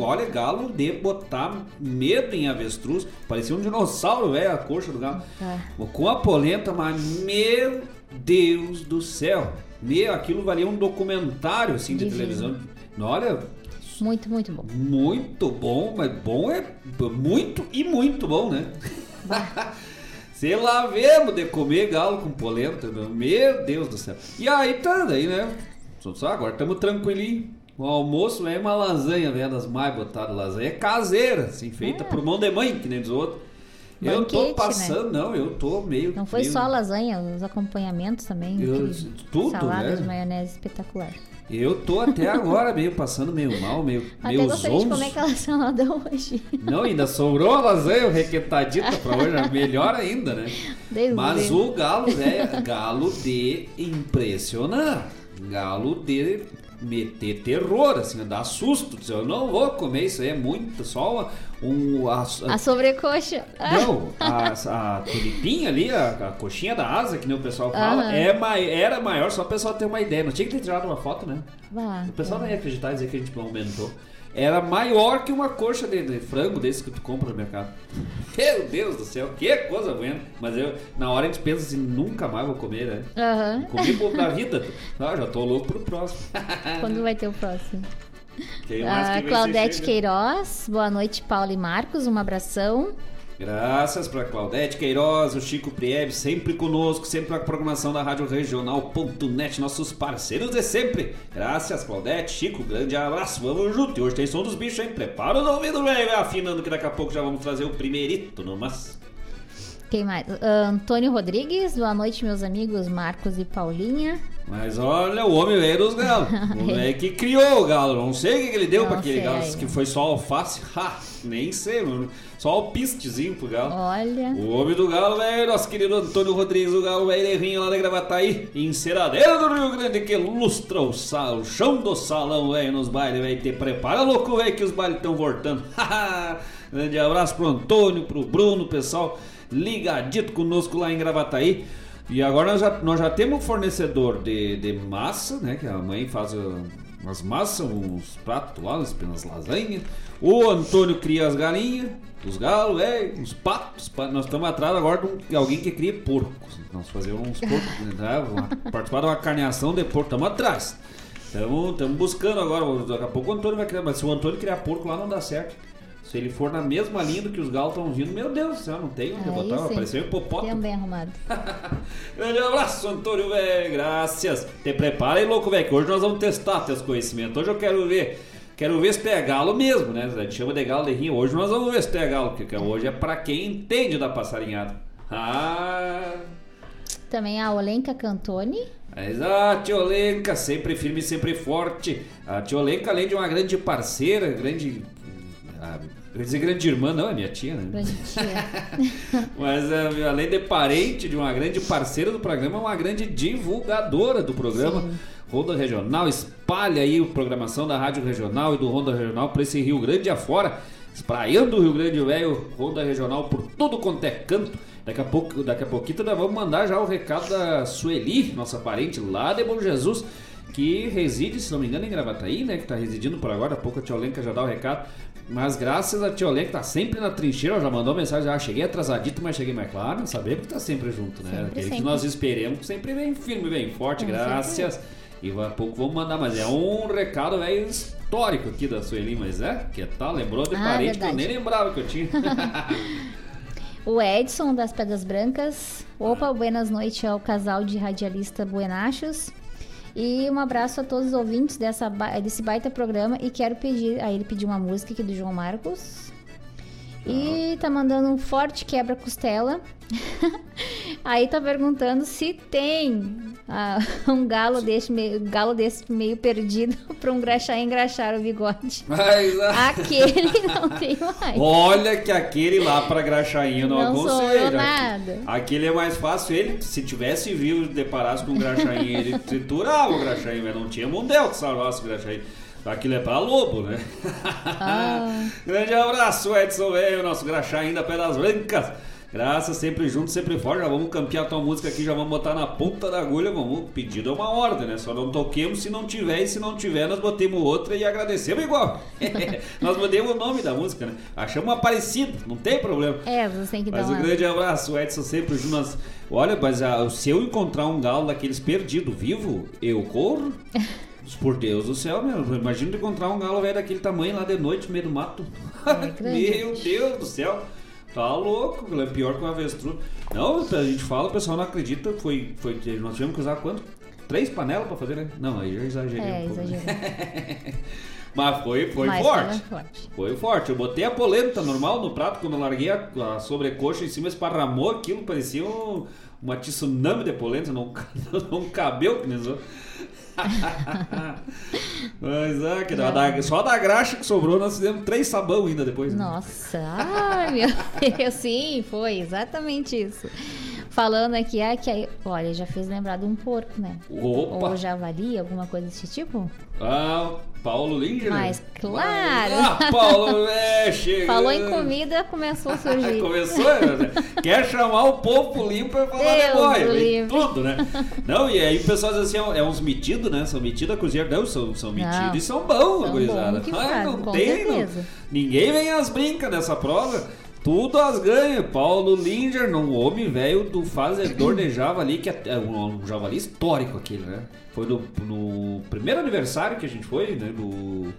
Olha, galo de botar medo em avestruz. Parecia um dinossauro, velho, a coxa do galo. Tá. Com a polenta, mas meu Deus do céu. Meu, aquilo valia um documentário assim de Divino. televisão. Olha, Muito, muito bom. muito bom, mas bom é muito e muito bom, né? Sei lá, vemos de comer galo com polenta, meu meu Deus do céu. E aí tá, daí, né? Só- agora estamos tranquilinho. O almoço é uma lasanha, né? Das mais botadas. Lasanha caseira, assim, feita por mão de mãe, que nem dos outros. eu tô Banquete, passando, não, eu tô meio. Não foi meio- só a lasanha, os acompanhamentos também. Eu- tudo, Saladas, né? maionese espetacular. Eu tô até agora meio passando meio mal, meio, Até meio gostaria de zonzo. comer aquela salada hoje. Não, ainda sobrou a lasanha requentadita pra hoje, melhor ainda, né? Deus Mas me o galo é galo de impressionar. Galo de meter terror, assim, dar susto. Dizer, eu não vou comer isso aí, é muito, só A, A sobrecoxa. não, a, a tulipinha ali, a, a coxinha da asa, que nem o pessoal fala, Aham. é mai, era maior, só o pessoal ter uma ideia. Não tinha que ter tirado uma foto, né? O pessoal não ia acreditar e dizer que a gente aumentou. Era maior que uma coxa de, de frango desse que tu compra no mercado. Meu Deus do céu, que coisa boa. Mas eu, na hora a gente pensa assim, nunca mais vou comer, né? Aham. Comi pouco da vida. Ah, já tô louco pro próximo. Quando vai ter o próximo? Quem mais A vem Claudete? Queiroz, boa noite, Paulo e Marcos, um abração. Graças pra Claudete Queiroz, o Chico Priebe, sempre conosco, sempre a programação da Rádio Regional.net, nossos parceiros de sempre. Graças, Claudete, Chico, grande abraço, vamos junto. E hoje tem som dos bichos, hein? Prepara os ouvidos, velho, afinando que daqui a pouco já vamos trazer o primeirito no mas. Quem mais? Ah, Antônio Rodrigues, boa noite, meus amigos Marcos e Paulinha. Mas olha, o homem veio dos galos. O velho que criou o galo. Não sei o que, ele deu pra aquele galo. Que foi só alface. Ha, nem sei, mano. Só alpistezinho pro galo. Olha, O homem do galo, velho, nosso querido Antônio Rodrigues, o galo velho Errinho lá da Gravataí, enceradeira do Rio Grande, que lustra o, sal, o chão do salão, velho, nos bailes, velho, te prepara, louco, velho, que os bailes estão voltando. Grande abraço pro Antônio, pro Bruno, pessoal, ligadito conosco lá em Gravataí. E agora nós já, nós já temos um fornecedor de, de massa, né, que a mãe faz, umas massas, uns pratos lá, umas lasanhas. O Antônio cria as galinhas, os galos, é, os patos. pa- Nós estamos atrás agora de, alguém que cria porcos. Nós fazemos uns porcos, né? Uma- participar de uma carneação de porco, estamos atrás. Estamos buscando agora, daqui a pouco o Antônio vai criar, mas se o Antônio criar porco lá não dá certo. Se ele for na mesma linha do que os galos estão vindo, meu Deus do céu, não tem onde Aí botar, sim. aparecer um hipopótamo. Tem bem arrumado. Grande abraço, Antônio, velho. Graças. Te prepara aí, louco, velho, que hoje nós vamos testar teus conhecimentos. Hoje eu quero ver. Quero ver se tu é galo mesmo, né? A gente chama de galo de rinha. Hoje nós vamos ver se tu é galo, porque hoje é pra quem entende da passarinhada. Ah. Também a Olenka Cantoni. Mas a Tiolenka, sempre firme, sempre forte. A Tiolenka, além de uma grande parceira, grande. Eu ia dizer grande irmã, não, é minha tia, né? Grande tia. Mas é, além de parente de uma grande parceira do programa, é uma grande divulgadora do programa. Sim. Ronda Regional espalha aí a programação da Rádio Regional e do Ronda Regional para esse Rio Grande afora, espraiando o Rio Grande Velho, Ronda Regional por tudo quanto é canto. Daqui a pouco, daqui a pouquinho nós vamos mandar já o recado da Sueli, nossa parente lá de Bom Jesus, que reside, se não me engano, em Gravataí, né? Que tá residindo por agora. Há pouco a Tia Olenka já dá o recado. Mas graças a Olenka, que tá sempre na trincheira, já mandou mensagem, ah, cheguei atrasadito, mas cheguei mais claro. Sabemos que tá sempre junto, né? Sempre, Aquele que sempre. nós esperemos, sempre vem firme, vem forte, Com graças. E daqui a pouco vamos mandar, mas é um recado velho histórico aqui da Sueli, mas é, que tal? Lembrou de Ah, parente que eu nem lembrava que eu tinha. O Edson das Pedras Brancas. Opa, buenas noites ao casal de radialista Buenachos. E um abraço a todos os ouvintes dessa, desse baita programa. E quero pedir. Aí ele pediu uma música aqui do João Marcos. E tá mandando um forte quebra-costela. Aí tá perguntando se tem ah, um galo desse, meio, galo desse meio perdido pra um graxá engraxar o bigode. mas, ah, Aquele não tem mais. olha que aquele lá pra graxainha não, Não aconselho. nada. Aquele é mais fácil. Ele, se tivesse vivo e deparasse com um graxainha, ele triturava o graxainha, mas não tinha mundel que salvasse o graxainha. Aquilo é pra lobo, né? Ah. Grande abraço, Edson Velho, nosso graxainho da Pedras Brancas. Graças, sempre junto, sempre forte. Já vamos campear a tua música aqui, já vamos botar na ponta da agulha. Vamos, pedido é uma ordem, né? Só não toquemos se não tiver, e se não tiver, nós botemos outra e agradecemos igual. nós mudemos o nome da música, né? Achamos uma parecida, não tem problema. É, você tem que dar Mas um grande abraço, Edson sempre junto. Nós... Olha, mas ah, se eu encontrar um galo daqueles perdido vivo, eu corro. Por Deus do céu, meu. Imagina encontrar um galo velho daquele tamanho lá de noite no meio do mato. É grande. meu Deus do céu. Tá louco, é pior que um avestruz. Não, a gente fala, o pessoal não acredita. Foi, foi, nós tivemos que usar quanto? Três panelas pra fazer, né? Não, aí já exagerei É, um pouco. Mas foi, foi Mas forte. forte. Foi forte. Eu botei a polenta normal no prato, quando eu larguei a, a sobrecoxa em cima, esparramou aquilo, parecia um, uma tsunami de polenta, não, não cabeu que nem. Mas ah, que da- só da graxa que sobrou, nós fizemos três sabão ainda depois. né? Nossa, ai meu Deus, sim, foi exatamente isso. Falando aqui, ah, que aí, olha, já fez lembrar de um porco, né? Opa! Ou javali, alguma coisa desse tipo? Ah, Paulo Linger. Mas, claro. Ah, Paulo, é, chega. Falou em comida, começou a surgir. Começou, né? quer chamar o povo limpo pra falar de Deus boia, tudo, né? Não, e aí o pessoal diz assim, é uns metidos, né? São metidos a cozinhar. Não, são, são metidos e são bons, São gurizada. Ah, não tem, não. Ninguém vem às brincas nessa prova. Tudo as ganha. Paulo Linger, um homem velho do fazedor de javali, que é é um, um javali histórico aquele, né? Foi no, no primeiro aniversário que a gente foi, né? Do,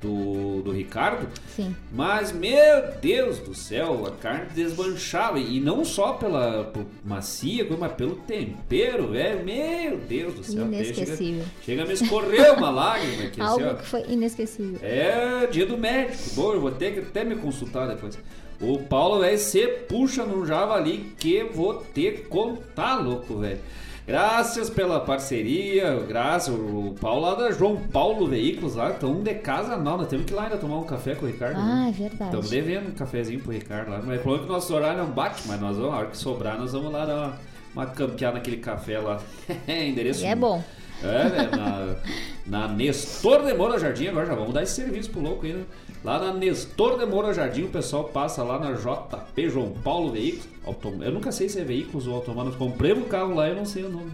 do, do Ricardo. Sim. Mas, meu Deus do céu, a carne desmanchava. E não só pela por macia, mas pelo tempero, velho. Meu Deus do céu. Inesquecível. Chega, chega a me escorrer uma lágrima aqui, assim. Algo que foi inesquecível. É dia do médico. Bom, eu vou ter que até me consultar depois. O Paulo, velho, você puxa num javali que vou ter que contar, louco, velho. Graças pela parceria, graças o Paulo lá da João Paulo Veículos lá, estão de casa não, nós temos que ir lá ainda tomar um café com o Ricardo. Ah, né? é verdade. Estamos devendo um cafezinho pro Ricardo lá. Mas falou que o nosso horário não bate, mas nós vamos, a hora que sobrar, nós vamos lá dar uma, uma campeada naquele café lá. Endereço. E é bom. É, né? Na, na Nestor de Moura Jardim, agora já vamos dar esse serviço pro louco aí, né? Lá na Nestor de Moura Jardim, o pessoal passa lá na JP João Paulo Veículos. Autom... Eu nunca sei se é veículos ou automóveis. Comprei um carro lá e eu não sei o nome.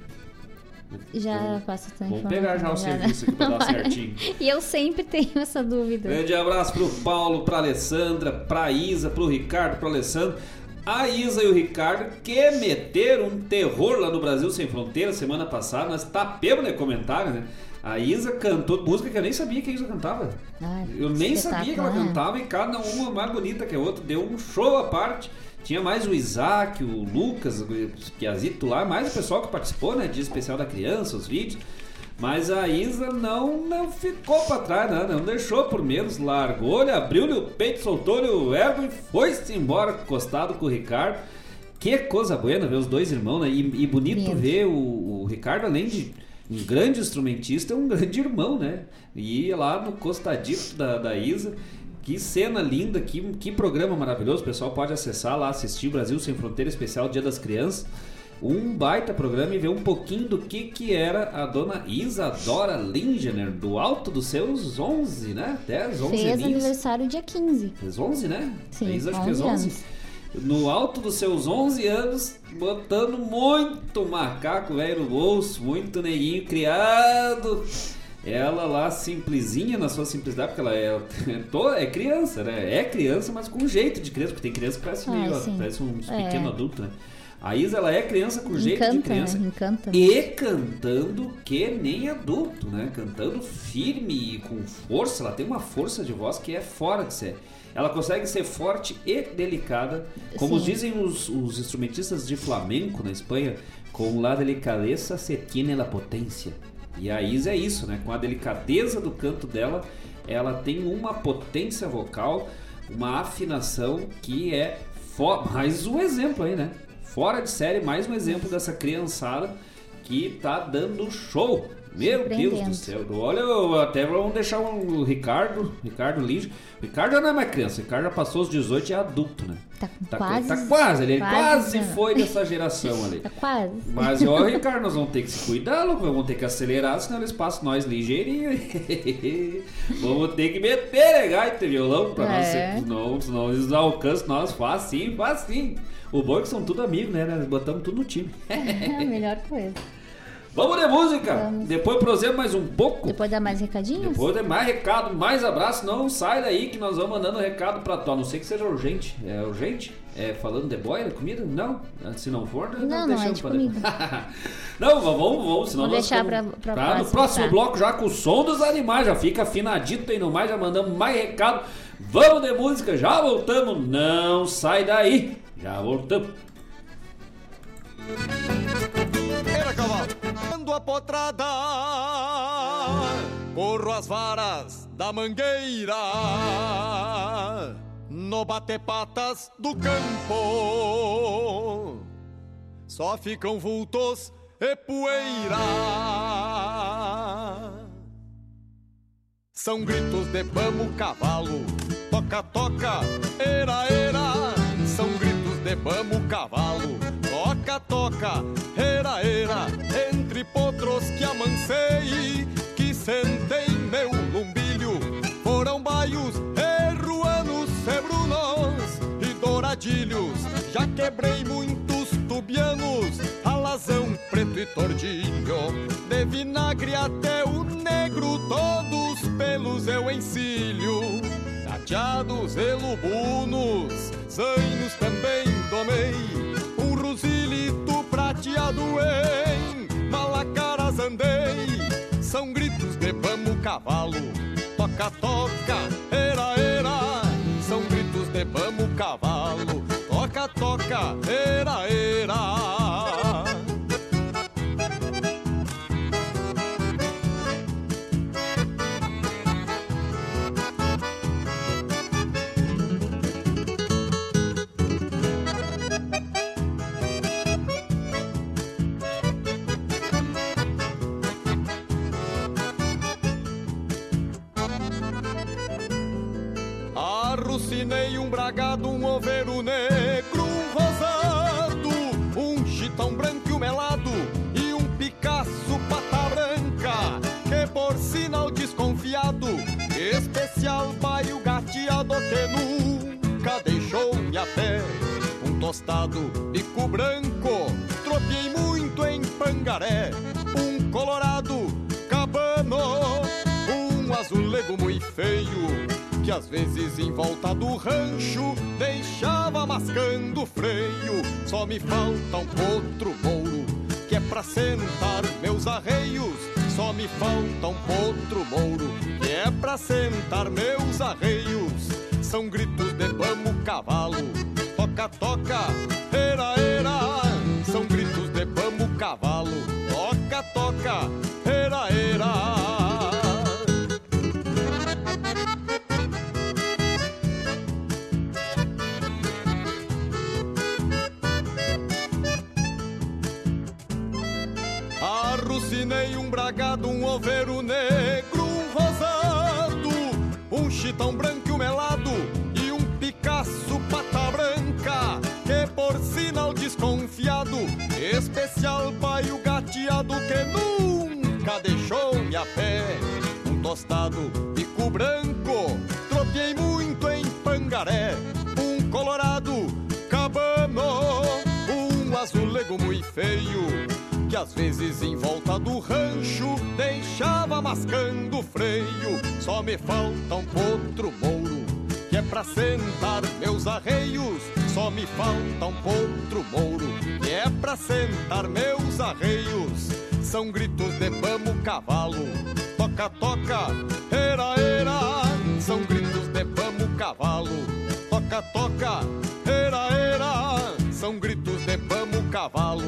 Já passa tempo. Vamos pegar já o serviço aqui pra dar certinho. E eu sempre tenho essa dúvida. Grande abraço pro Paulo, pra Alessandra, pra Isa, pro Ricardo, pro Alessandro. A Isa e o Ricardo que meteram um terror lá no Brasil Sem Fronteiras semana passada. Nós tapemos no comentário, né? A Isa cantou música que eu nem sabia que a Isa cantava. Ai, Eu nem sabia que ela espetacular. cantava e cada uma mais bonita que a outra. Deu um show à parte. Tinha mais o Isaac, o Lucas, o Piazito lá, mais o pessoal que participou, né? Dia especial da criança, os vídeos. Mas a Isa não, não ficou pra trás, né? não deixou por menos. Largou-lhe, abriu-lhe o peito, soltou-lhe o ervo e foi-se embora encostado com o Ricardo. Que coisa boa ver os dois irmãos, né? E, e bonito Lindo. ver o, o Ricardo, além de um grande instrumentista, um grande irmão, né? E lá no costadito da, da Isa. Que cena linda, que, que programa maravilhoso. O pessoal pode acessar lá, assistir Brasil Sem Fronteira Especial Dia das Crianças. Um baita programa e ver um pouquinho do que, que era a dona Isadora Lingener, do alto dos seus 11, né? 10, 11 Fez aninhos. aniversário dia 15. Fez 11, né? Sim, a Isa acho que fez 11 11. anos. No alto dos seus 11 anos, botando muito macaco velho no bolso, muito neguinho criado. Ela lá simplesinha na sua simplicidade, porque ela é, to- é criança, né? É criança, mas com jeito de criança, porque tem criança que parece Ah, meio, parece um É. pequeno adulto, né? A Isa, ela é criança com jeito de Encanta, criança. né? Encanta. E cantando que nem adulto, né? Cantando firme e com força. Ela tem uma força de voz que é fora de série. Ela consegue ser forte e delicada, como Sim. dizem os, os instrumentistas de flamenco na Espanha, com la delicadeza se tiene la potência. E a Isa é isso, né? Com a delicadeza do canto dela, ela tem uma potência vocal, uma afinação que é mais um exemplo aí, né? Fora de série, mais um exemplo dessa criançada que tá dando show. Meu Deus do céu. Olha, eu até vamos deixar o Ricardo, Ricardo Lige. O Ricardo já não é mais criança, o Ricardo já passou os 18 e é adulto, né? Tá com Tá quase. tá quase, ele quase, quase foi dessa geração ali. Tá quase. Mas, ó, Ricardo, nós vamos ter que se cuidar, louco. Vamos ter que acelerar, senão eles passam nós ligeirinho. vamos ter que meter né, gaita violão pra nós, É. ser- senão, senão eles alcançam nós facinho, facinho. O bom é que são tudo amigos, né? Nós botamos tudo no time. É a melhor coisa. Vamos de música! Vamos. Depois prosemos mais um pouco. Depois dá mais recadinhos? Depois tem mais recado, mais abraço. Não sai daí que nós vamos mandando recado pra tu. A não ser que seja urgente. É urgente? É falando de boia, comida? Não. Se não for, Não, não, é deixamos de pra comida. não, vamos, vamos. Senão Vou nós deixar ficamos- pra- pra Tá, no próximo, próximo tá. bloco já com o som dos animais. Já fica afinadito aí no mais. Já mandamos mais recado. Vamos de música, já voltamos. Não sai daí. Já voltamos. Era cavalo. Ando a potrada, corro as varas da mangueira, no bate-patas do campo, só ficam vultos e poeira. São gritos de vamos cavalo, toca, toca, era, era. São gritos de vamos cavalo, toca, toca, era, era. Entre potros que amancei, que sentei meu lumbilho, foram baios, e ruanos, e douradilhos. Já quebrei muitos tubianos, alazão, preto e tordilho, de vinagre até o negro, todos pelos eu encilho. Prateados e lubunos, zainos também domei, rosilito prateado em malacaras andei. São gritos de vamos cavalo, toca, toca, era, era. São gritos de vamos cavalo, toca, toca, era, era. que nunca deixou minha pé. Um tostado de cu branco, tropiei muito em pangaré. Um colorado cabano, um azulego muito feio. Que às vezes em volta do rancho deixava mascando freio. Só me falta um outro mouro, que é pra sentar meus arreios só me falta um outro mouro, que é pra sentar meus arreios. São gritos de vamos cavalo, toca, toca, era, era. São gritos de vamos cavalo, toca, toca, era, era. Arrucinei um bragado, um oveiro negro, um rosado, um chitão branco desconfiado, especial paio gateado que nunca deixou-me a pé. Um tostado, bico branco, tropiei muito em pangaré, um colorado, cabano, um azulego muito feio que às vezes em volta do rancho deixava mascando freio. Só me falta um potro mouro, é pra sentar meus arreios. Só me falta um potro mouro, é pra sentar meus arreios. São gritos de vamos cavalo, toca, toca, era, era. São gritos de vamos cavalo, toca, toca, era, era. São gritos de vamos cavalo,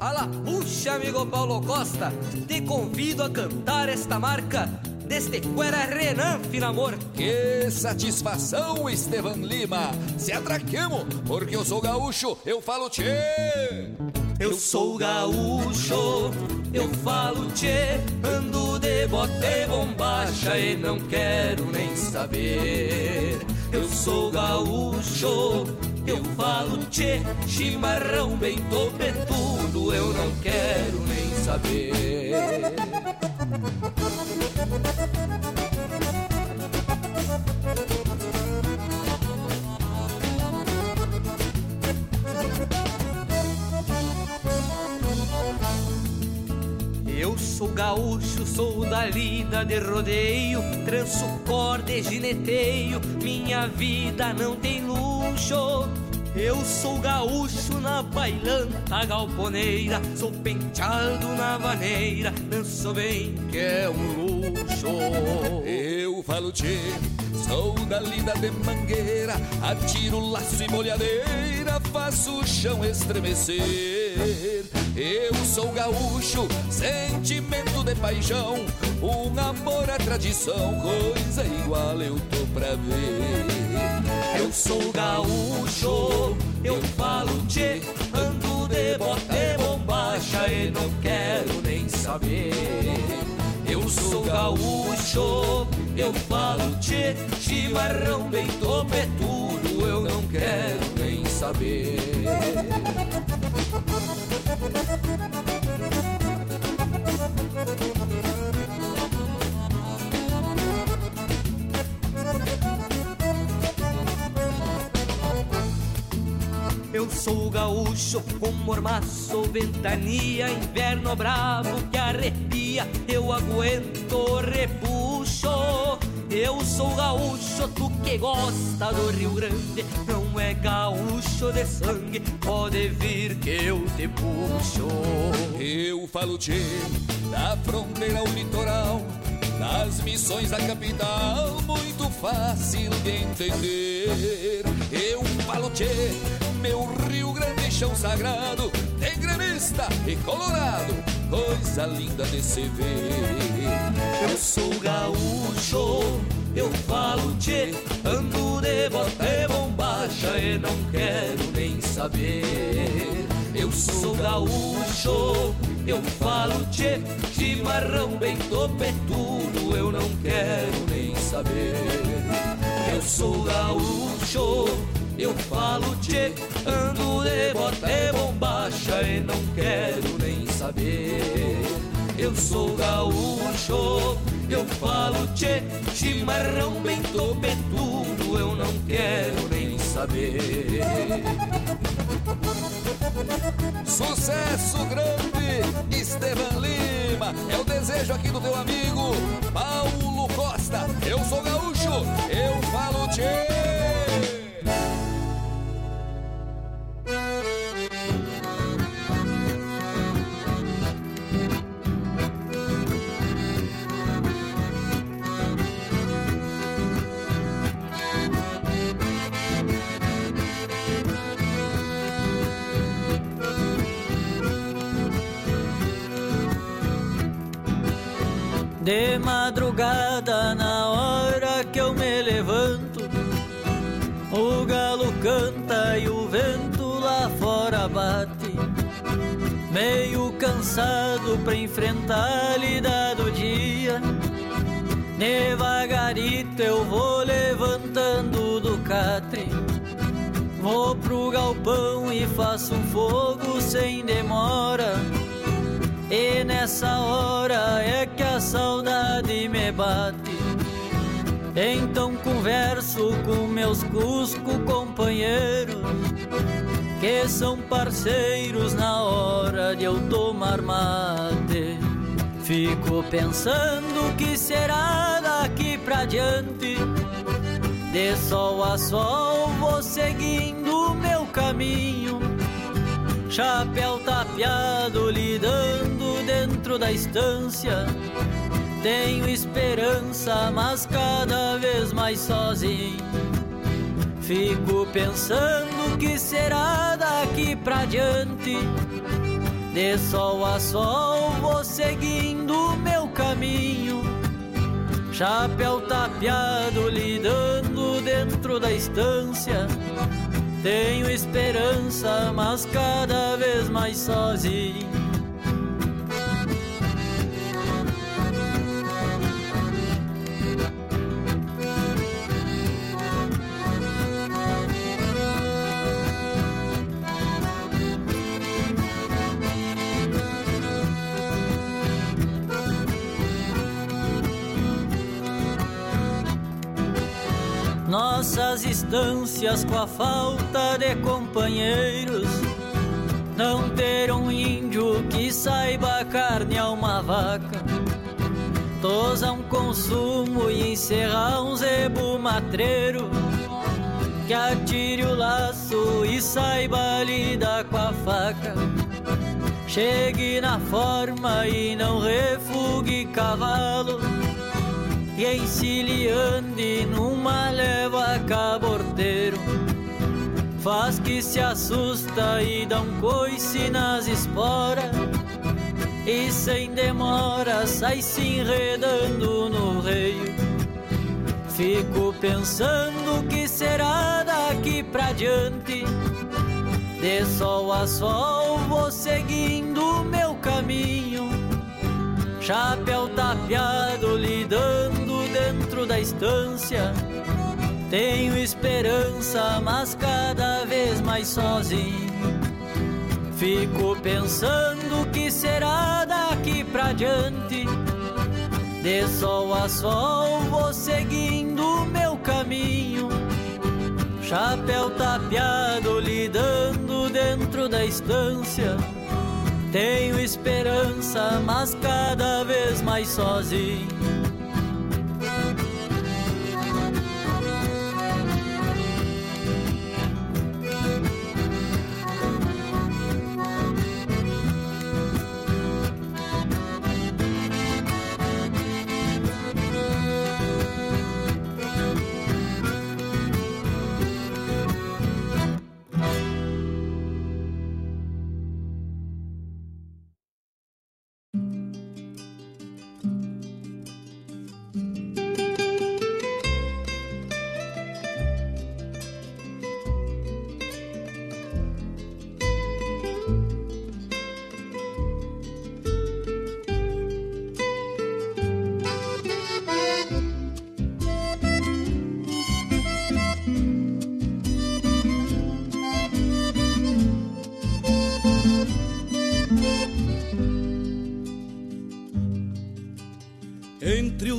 Ala, puxa, amigo Paulo Costa, te convido a cantar esta marca deste Cuera Renan Finamor. Que satisfação, Estevan Lima. Se atraquemos, porque eu sou gaúcho, eu falo tchê. Eu sou gaúcho, eu falo tchê, ando de bote bombacha e não quero nem saber. Eu sou gaúcho, eu falo tchê, chimarrão bem topetudo, eu não quero nem saber. Eu sou gaúcho, sou da lida de rodeio, tranço corda e gineteio, minha vida não tem luxo. Eu sou gaúcho na bailanta galponeira, sou penteado na vaneira, danço bem que é um luxo. Eu falo tchê, sou da lida de mangueira, atiro laço e molhadeira, faço o chão estremecer. Eu sou gaúcho, sentimento de paixão, um amor à tradição, coisa igual eu tô pra ver. Eu sou gaúcho, eu falo tchê, ando de bote bombacha e não quero nem saber. Eu sou gaúcho, eu falo tchê, chimarrão bem topetudo, eu não quero nem saber. Eu sou gaúcho com mormaço, ventania, inverno bravo que arrepia, eu aguento repuxo. Eu sou gaúcho, tu que gosta do Rio Grande, não é gaúcho de sangue, pode vir que eu te puxo. Eu falo tchê, da fronteira ao litoral, das missões da capital, muito fácil de entender. Eu falo tchê, meu Rio Grande chão sagrado, tem gremista e colorado, coisa linda de se ver. Eu sou gaúcho, eu falo tchê, ando de bote bombacha e não quero nem saber. Eu sou gaúcho, eu falo tchê, chimarrão bem topetudo, eu não quero nem saber. Eu sou gaúcho. Eu falo tchê, ando de bota e bombacha e não quero nem saber. Eu sou gaúcho, eu falo tchê, chimarrão bem topetudo, eu não quero nem saber. Sucesso grande, Estevan Lima. É o desejo aqui do teu amigo Paulo Costa. Eu sou gaúcho, eu falo tchê. De madrugada, na hora que eu me levanto, o galo canta e o vento bate. Meio cansado pra enfrentar a lida do dia, devagarito eu vou levantando do catre. Vou pro galpão e faço um fogo sem demora. E nessa hora é que a saudade me bate. Então converso com meus cusco companheiros, que são parceiros na hora de eu tomar mate. Fico pensando que será daqui pra diante. De sol a sol vou seguindo meu caminho chapéu tapeado lidando dentro da estância. Tenho esperança, mas cada vez mais sozinho. Fico pensando que será daqui pra diante. De sol a sol vou seguindo meu caminho. Chapéu tapeado lidando dentro da estância. Tenho esperança, mas cada vez mais sozinho. Nossas estâncias com a falta de companheiros. Não ter um índio que saiba carnear uma vaca. Tosar um consumo e encerrar um zebu matreiro. Que atire o laço e saiba lidar com a faca. Chegue na forma e não refugue cavalo e encilhando numa leva caborteiro Faz que se assusta e dá um coice nas esporas. E sem demora sai se enredando no reio. Fico pensando que será daqui pra diante. De sol a sol vou seguindo meu caminho. Chapéu tapeado lidando dentro da estância. Tenho esperança, mas cada vez mais sozinho. Fico pensando que será daqui pra diante. De sol a sol vou seguindo meu caminho. Chapéu tapeado lidando dentro da estância. Tenho esperança, mas cada vez mais sozinho.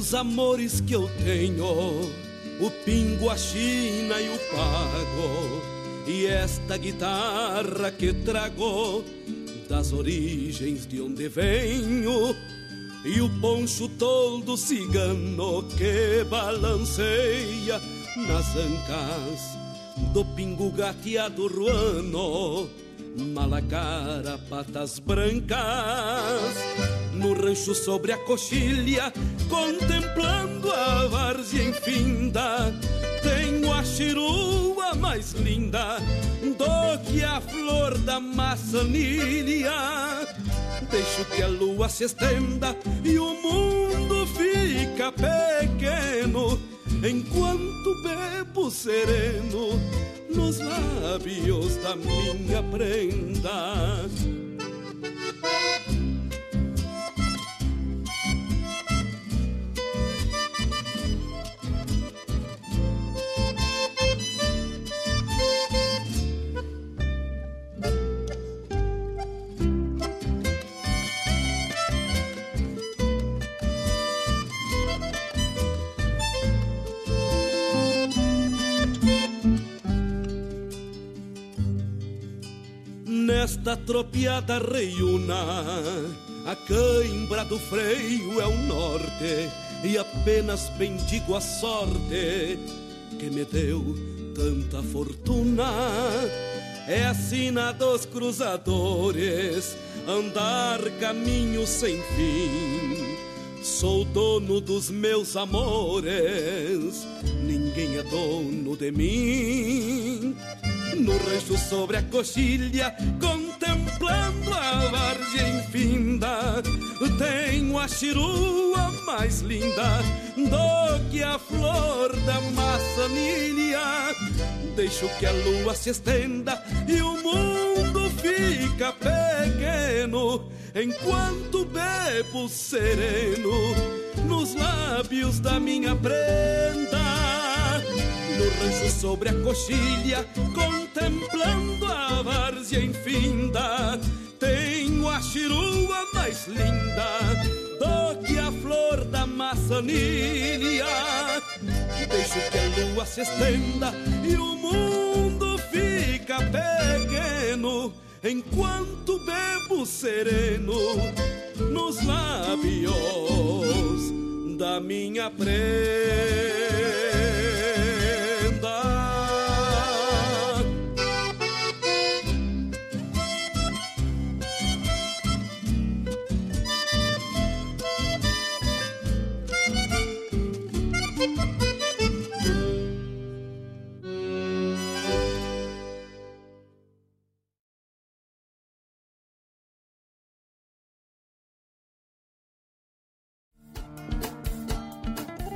Os amores que eu tenho, o pingo, a china e o pago, e esta guitarra que trago das origens de onde venho, e o poncho todo cigano que balanceia nas ancas do pingo gateado ruano malacara, patas brancas, no rancho sobre a coxilha, contemplando a várzea infinda, tenho a chirua mais linda do que a flor da maçanilha. Deixo que a lua se estenda e o mundo fica pequeno, enquanto bebo sereno nos lábios da minha prenda. Nesta tropiada reiuna, a cãibra do freio é o norte, e apenas bendigo a sorte que me deu tanta fortuna. É a sina dos cruzadores, andar caminho sem fim. Sou dono dos meus amores, ninguém é dono de mim no rancho sobre a coxilha, contemplando a várzea infinda. Tenho a chirua mais linda do que a flor da maçanilha. Deixo que a lua se estenda e o mundo fica pequeno, enquanto bebo sereno nos lábios da minha prenda no rancho sobre a coxilha, contemplando a várzea infinda. Tenho a chirua mais linda do que a flor da maçanilha. Deixo que a lua se estenda e o mundo fica pequeno, enquanto bebo sereno nos lábios da minha prenda.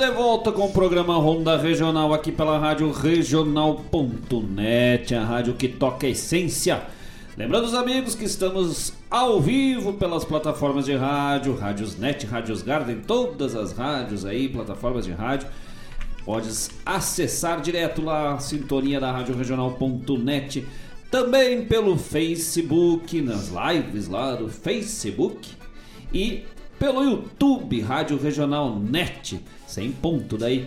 De volta com o programa Ronda Regional aqui pela Rádio Regional.net, a rádio que toca a essência. Lembrando os amigos que estamos ao vivo pelas plataformas de rádio, Rádios Net, Rádios Garden, todas as rádios aí, plataformas de rádio. Podes acessar direto lá a sintonia da Rádio Regional.net, também pelo Facebook, nas lives lá do Facebook e pelo YouTube Rádio Regional Net, sem ponto daí.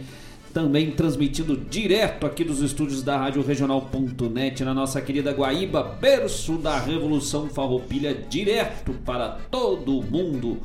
Também transmitido direto aqui dos estúdios da Rádio Regional.net na nossa querida Guaíba, berço da Revolução Farroupilha, direto para todo o mundo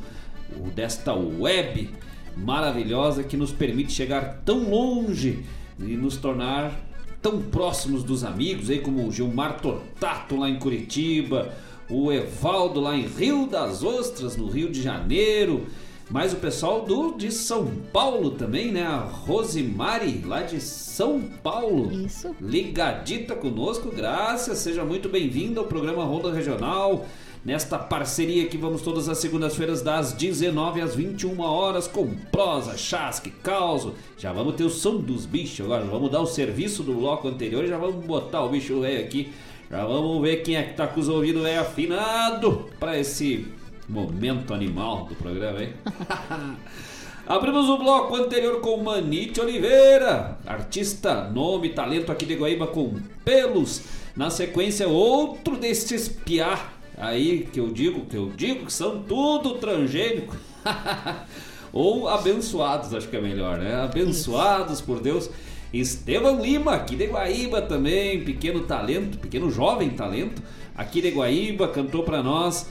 desta web maravilhosa que nos permite chegar tão longe e nos tornar tão próximos dos amigos, aí como o Gilmar Tortato lá em Curitiba, o Evaldo lá em Rio das Ostras, no Rio de Janeiro, mas o pessoal do de São Paulo também, né? A Rosimari, lá de São Paulo. Isso. Ligadita conosco, graças. Seja muito bem-vindo ao programa Ronda Regional. Nesta parceria que vamos todas as segundas-feiras das 19 às 21 horas com prosa, chasque, causo. Já vamos ter o som dos bichos agora, vamos dar o serviço do bloco anterior e já vamos botar o bicho velho aqui. Já vamos ver quem é que tá com os ouvidos é afinado para esse momento animal do programa, hein? Abrimos o bloco anterior com Manite Oliveira, artista, nome, talento aqui de Guaíba com pelos. Na sequência, outro destes piá aí que eu digo, que eu digo que são tudo transgênico. Ou abençoados, acho que é melhor, né? Abençoados por Deus. Estevam Lima, aqui de Guaíba também, pequeno talento, pequeno jovem talento, aqui de Guaíba, cantou para nós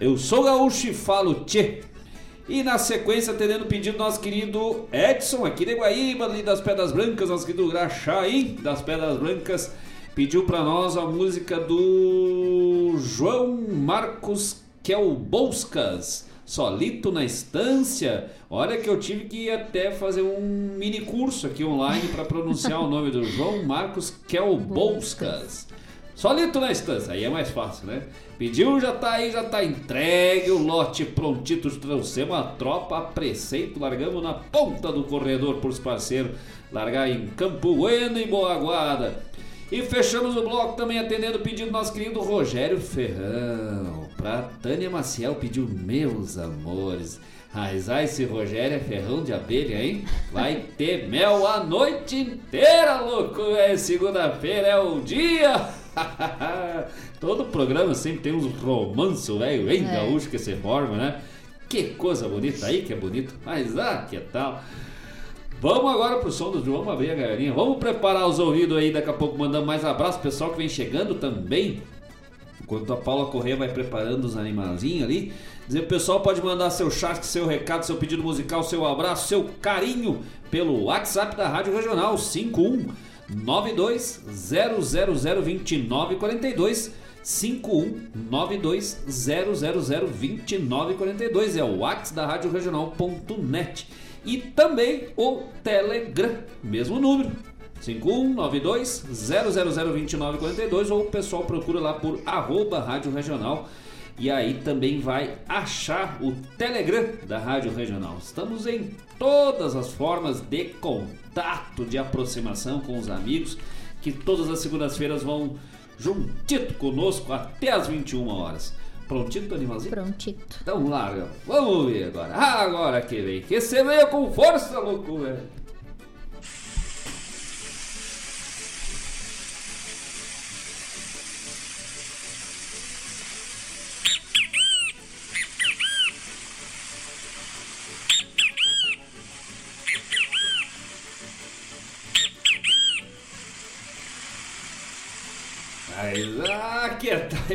eu sou gaúcho e falo tchê. E na sequência, atendendo o pedido do nosso querido Edson, aqui de Guaíba, ali das Pedras Brancas, nosso querido Graxaí das Pedras Brancas, pediu para nós a música do João Marcos Kelbouskas, Solito na Estância. Olha que eu tive que até fazer um mini curso aqui online para pronunciar o nome do João Marcos Kelbouskas. Solito na Estância, aí é mais fácil, né? Pediu, já tá aí, já tá entregue o lote prontito. Trouxemos a tropa a preceito, largamos na ponta do corredor por os parceiros. Largar em Campo Bueno e Boa Guarda. E fechamos o bloco também atendendo o pedido do nosso querido Rogério Ferrão. Pra Tânia Maciel pediu Meus Amores. Mas ai, esse Rogério é ferrão de abelha, hein? Vai ter mel a noite inteira, louco! É segunda-feira, é o dia! Todo programa sempre tem uns romanços, velho, bem é. gaúcho que se forma, né? Que coisa bonita aí, que é bonito. Mas ah, que tal? Vamos agora pro som do João, vamos abrir a galerinha. Vamos preparar os ouvidos aí, daqui a pouco mandando mais abraço. Pessoal que vem chegando também. Enquanto a Paula Corrêa vai preparando os animalzinhos ali. Dizer, o pessoal pode mandar seu chat, seu recado, seu pedido musical, seu abraço, seu carinho pelo WhatsApp da Rádio Regional 51 92 0002942 51920002942 é o WhatsApp da Rádio Regional.net e também o Telegram, mesmo número 5192-0002942 ou o pessoal procura lá por arroba Rádio Regional e aí também vai achar o Telegram da Rádio Regional. Estamos em todas as formas de contato, de aproximação com os amigos, que todas as segundas-feiras vão juntito conosco até as 21 horas. Prontito, animalzinho? Prontito. Então larga. Vamos ver agora. Agora que vem. Que você veio com força, louco,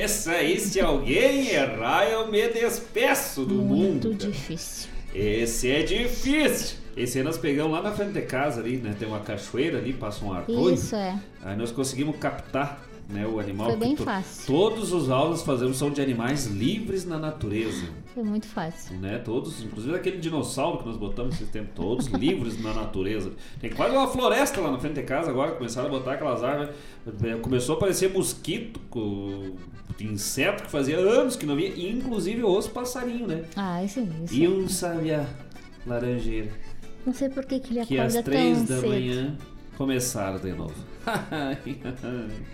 essa aí, se alguém errar, eu me despeço do Muito mundo. Muito difícil. Esse é difícil. Esse aí nós pegamos lá na frente de casa ali, né? Tem uma cachoeira ali, passa um arroio. Isso é. Aí nós conseguimos captar né, o animal. Foi bem to fácil. Todos os áudios fazemos são de animais livres na natureza. Foi muito fácil. Né? Todos, inclusive aquele dinossauro que nós botamos esse tempo, todos livres na natureza. Tem quase uma floresta lá na frente de casa agora, começaram a botar aquelas árvores. Começou a aparecer mosquito, inseto que fazia anos que não via, e inclusive os passarinhos, né? Ah, isso, isso. E um sabia laranjeira. Não sei por que, que ele que acorda às três tão da cedo. manhã começaram de novo.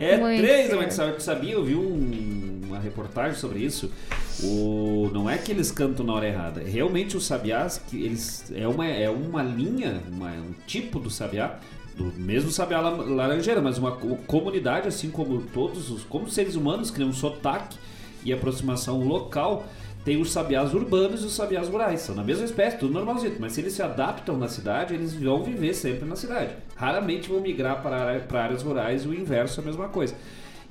É Muito três, certo. mas sabe, sabia? Eu vi um, uma reportagem sobre isso. O, não é que eles cantam na hora errada. Realmente os sabiás, que eles é uma, é uma linha, uma, um tipo do sabiá, do mesmo sabiá la- laranjeira, mas uma co- comunidade, assim como todos os como seres humanos, tem um sotaque e aproximação local. Tem os sabiás urbanos e os sabiás rurais. São na mesma espécie, tudo normalzinho. Mas se eles se adaptam na cidade, eles vão viver sempre na cidade. Raramente vão migrar para, para áreas rurais e o inverso é a mesma coisa.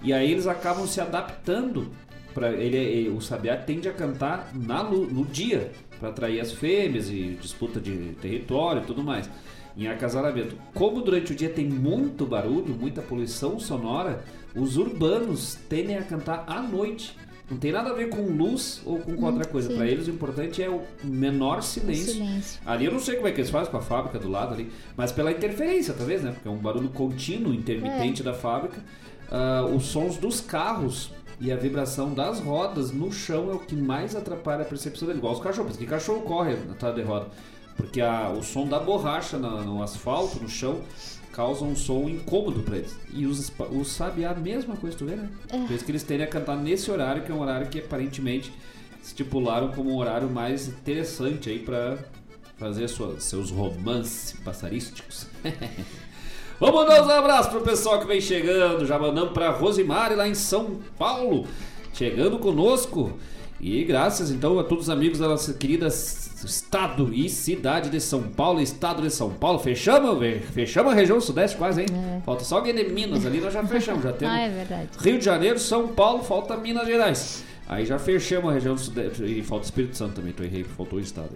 E aí eles acabam se adaptando. Pra, ele, ele- o sabiá tende a cantar na, no dia para atrair as fêmeas e disputa de território e tudo mais. Em acasalamento. Como durante o dia tem muito barulho, muita poluição sonora, os urbanos tendem a cantar à noite. Não tem nada a ver com luz ou com outra coisa. Para eles o importante é o menor silêncio. silêncio. Ali eu não sei como é que eles fazem com a fábrica do lado ali, mas pela interferência, talvez, né? Porque é um barulho contínuo, intermitente É. da fábrica. Ah, os sons dos carros e a vibração das rodas no chão é o que mais atrapalha a percepção dele. Igual os cachorros, porque cachorro corre atrás de roda. Porque a- o som da borracha na- no asfalto, no chão, causa um som incômodo pra eles. E os, os sabiá, a mesma coisa, tu vê, né? É. Por isso que eles tendem a cantar nesse horário, que é um horário que aparentemente estipularam como um horário mais interessante aí pra fazer sua- seus romances passarísticos. Vamos mandar uns abraços pro pessoal que vem chegando. Já mandamos pra Rosimari lá em São Paulo, chegando conosco. E graças então a todos os amigos da nossa querida estado e cidade de São Paulo, estado de São Paulo. Fechamos, velho. fechamos a região sudeste quase, hein? Falta só alguém de Minas ali, nós já fechamos. Já temos Ah, é verdade. Rio de Janeiro, São Paulo, falta Minas Gerais. Aí já fechamos a região sudeste e falta Espírito Santo também, tô errei, faltou o estado.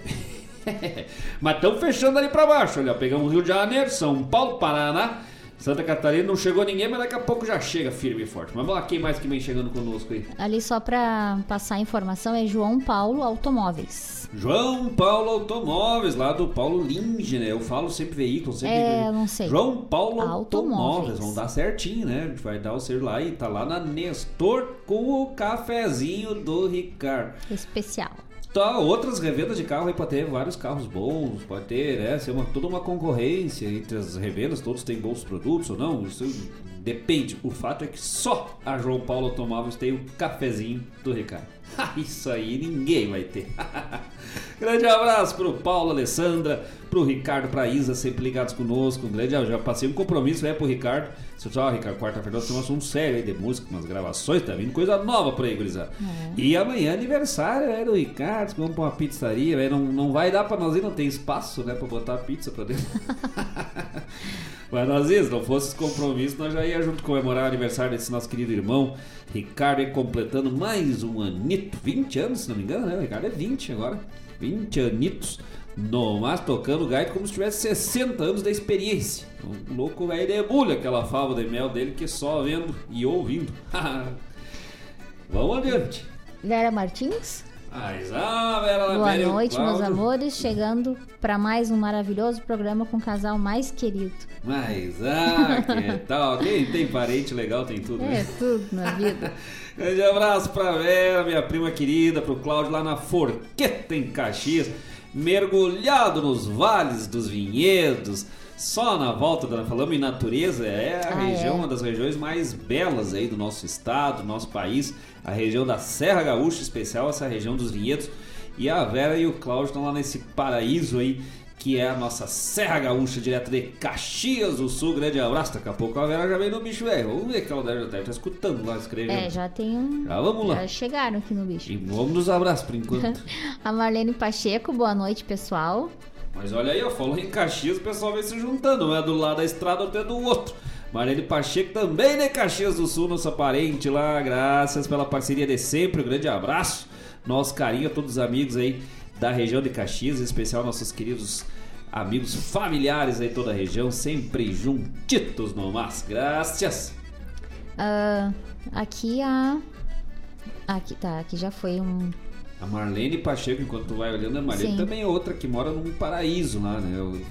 Mas estamos fechando ali pra baixo, olha, pegamos Rio de Janeiro, São Paulo, Paraná, Santa Catarina, não chegou ninguém, mas daqui a pouco já chega firme e forte. Mas vamos lá, quem mais que vem chegando conosco aí? Ali só pra passar a informação é João Paulo Automóveis. João Paulo Automóveis, lá do Paulo Linge, né? Eu falo sempre veículo, sempre. É, eu não sei. João Paulo Automóveis. Automóveis, vamos dar certinho, né? A gente vai dar o ser lá e tá lá na Nestor com o cafezinho do Ricardo. Especial. Tá, outras revendas de carro aí pode ter vários carros bons, pode ter, né? Ser uma, toda uma concorrência entre as revendas, todos têm bons produtos ou não, isso depende. O fato é que só a João Paulo Automóveis tem o cafezinho do Ricardo. isso aí ninguém vai ter. grande abraço pro Paulo, Alessandra, pro Ricardo, pra Isa, sempre ligados conosco. Um grande. Já passei um compromisso, é pro Ricardo. Você só, Ricardo, quarta-feira nós temos um sério aí de música, umas gravações, tá vindo coisa nova por aí, gurizada. E amanhã é aniversário é do Ricardo, vamos pra uma pizzaria, velho. Não, não vai dar pra nós ir, não tem espaço, né, pra botar a pizza pra dentro. Mas nós ia, se não fosse esse compromisso, nós já ia junto comemorar o aniversário desse nosso querido irmão, Ricardo, completando mais um anito, 20 anos, se não me engano, né? O Ricardo é 20 agora, 20 anitos, no mas tocando gaita como se tivesse 60 anos da experiência. Um louco velho debulha aquela fava de mel dele que só vendo e ouvindo. Vamos adiante. Vera Martins. Mas, ah, Vera Boa Vera o noite, meus amores. Chegando para mais um maravilhoso programa com o casal mais querido. Mas, ah, que tal? Quem tem parente legal tem tudo, né? É tudo na vida. Grande abraço pra Vera, minha prima querida, pro Cláudio lá na Forqueta, em Caxias, mergulhado nos vales dos vinhedos, só na volta da. Falamos em natureza, é a Ah, região, é? uma das regiões mais belas aí do nosso estado, do nosso país, a região da Serra Gaúcha, especial essa região dos vinhedos. E a Vera e o Cláudio estão lá nesse paraíso aí, que é a nossa Serra Gaúcha, direto de Caxias do Sul. Grande abraço, daqui a pouco a Vera já vem no bicho, velho. Vamos ver que ela deve estar escutando lá, escrevendo. É, já tem um. Já vamos lá. Já chegaram aqui no bicho. E vamos nos abraços por enquanto. A Marlene Pacheco, boa noite, pessoal. Mas olha aí, ó, falou em Caxias, o pessoal vem se juntando, um é do lado da estrada, outro é do outro. Marlene Pacheco também de Caxias do Sul, nossa parente lá, graças pela parceria de sempre, um grande abraço, nosso carinho a todos os amigos aí da região de Caxias, em especial nossos queridos amigos familiares aí toda a região, sempre juntitos no mas, graças. Ah, aqui a. Aqui tá, aqui já foi um. A Marlene Pacheco, enquanto tu vai olhando, a Marlene Sim. também é outra que mora num paraíso lá, né? O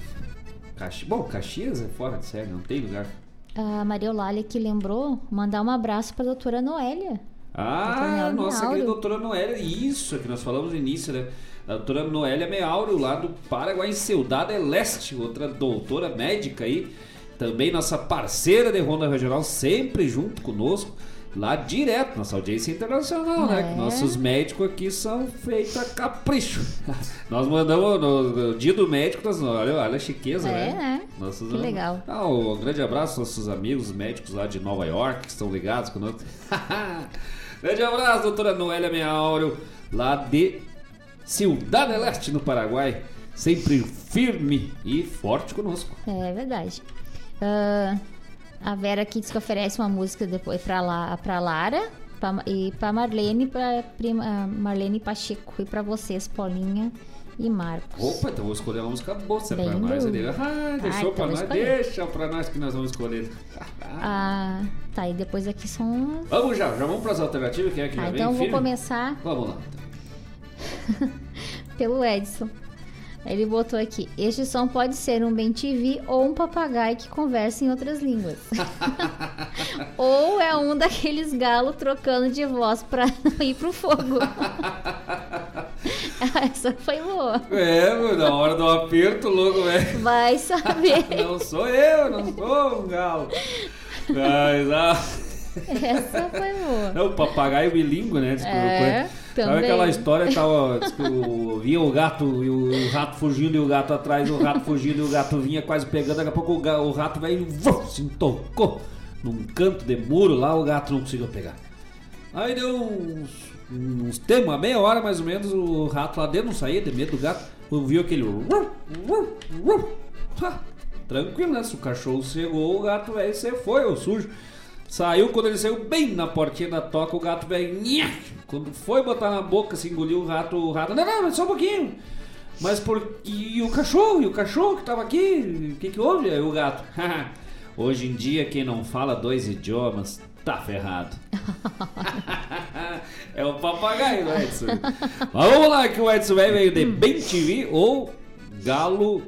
Caxi... Bom, Caxias é fora de série, não tem lugar. A Maria Eulália que lembrou mandar um abraço pra doutora Noélia. Ah, Doutora nossa Meauro. querida doutora Noélia, isso é que nós falamos no início, né? A doutora Noélia Meauro, lá do Paraguai, em Ciudad Leste, outra doutora médica aí, também nossa parceira de Ronda Regional, sempre junto conosco. lá direto, nossa audiência internacional, né? É. Que nossos médicos aqui são feitos a capricho. nós mandamos no, no dia do médico, nós, olha, olha a chiqueza, É, né? né? Nossos, Que legal. Ah, um grande abraço aos nossos amigos médicos lá de Nova York, que estão ligados conosco. grande abraço, doutora Noélia Meauro, lá de Cidade Leste, no Paraguai. Sempre firme e forte conosco. É verdade. Ah, a Vera aqui diz que oferece uma música depois pra, La, pra Lara pra- e pra Marlene, pra prima, ah, Marlene Pacheco e pra vocês, Paulinha e Marcos. Opa, então vou escolher uma música boa pra Bem nós. ah, Ah, deixou então pra vou nós, escolher. deixa pra nós que nós vamos escolher. Ah, tá, e depois aqui são. Vamos já, já vamos pras alternativas, quem é que Tá, já então vem vou firme? começar Vamos lá. pelo Edson. Ele botou aqui: Este som pode ser um bem TV ou um papagaio que conversa em outras línguas. ou é um daqueles galos trocando de voz pra ir pro fogo. Essa foi boa. É, meu, na hora do aperto, louco, velho. Vai saber. Não sou eu, não sou um galo. Mas, ah, Essa foi boa. é o papagaio bilíngue, né? Diz É. Sabe aquela história tava, que o, vinha o gato e o, o rato fugindo e o gato atrás, o rato fugindo e o gato vinha quase pegando, daqui a pouco o, o rato veio se tocou num canto de muro lá, o gato não conseguiu pegar. Aí deu uns, uns tempos, uma meia hora mais ou menos, o rato lá dentro não saía de medo do gato, viu aquele. Tranquilo, né? Se o cachorro chegou, o gato velho você foi, o sujo. Saiu, quando ele saiu bem na portinha da toca, o gato nha! Quando foi botar na boca, se engoliu o rato, o rato. Não, não, só um pouquinho. Mas por. E o cachorro? E o cachorro que tava aqui? O que, que houve? Aí o gato. Hoje em dia, quem não fala dois idiomas tá ferrado. é o papagaio do Edson. Mas vamos lá, que o Edson veio de Bem TV ou Galo.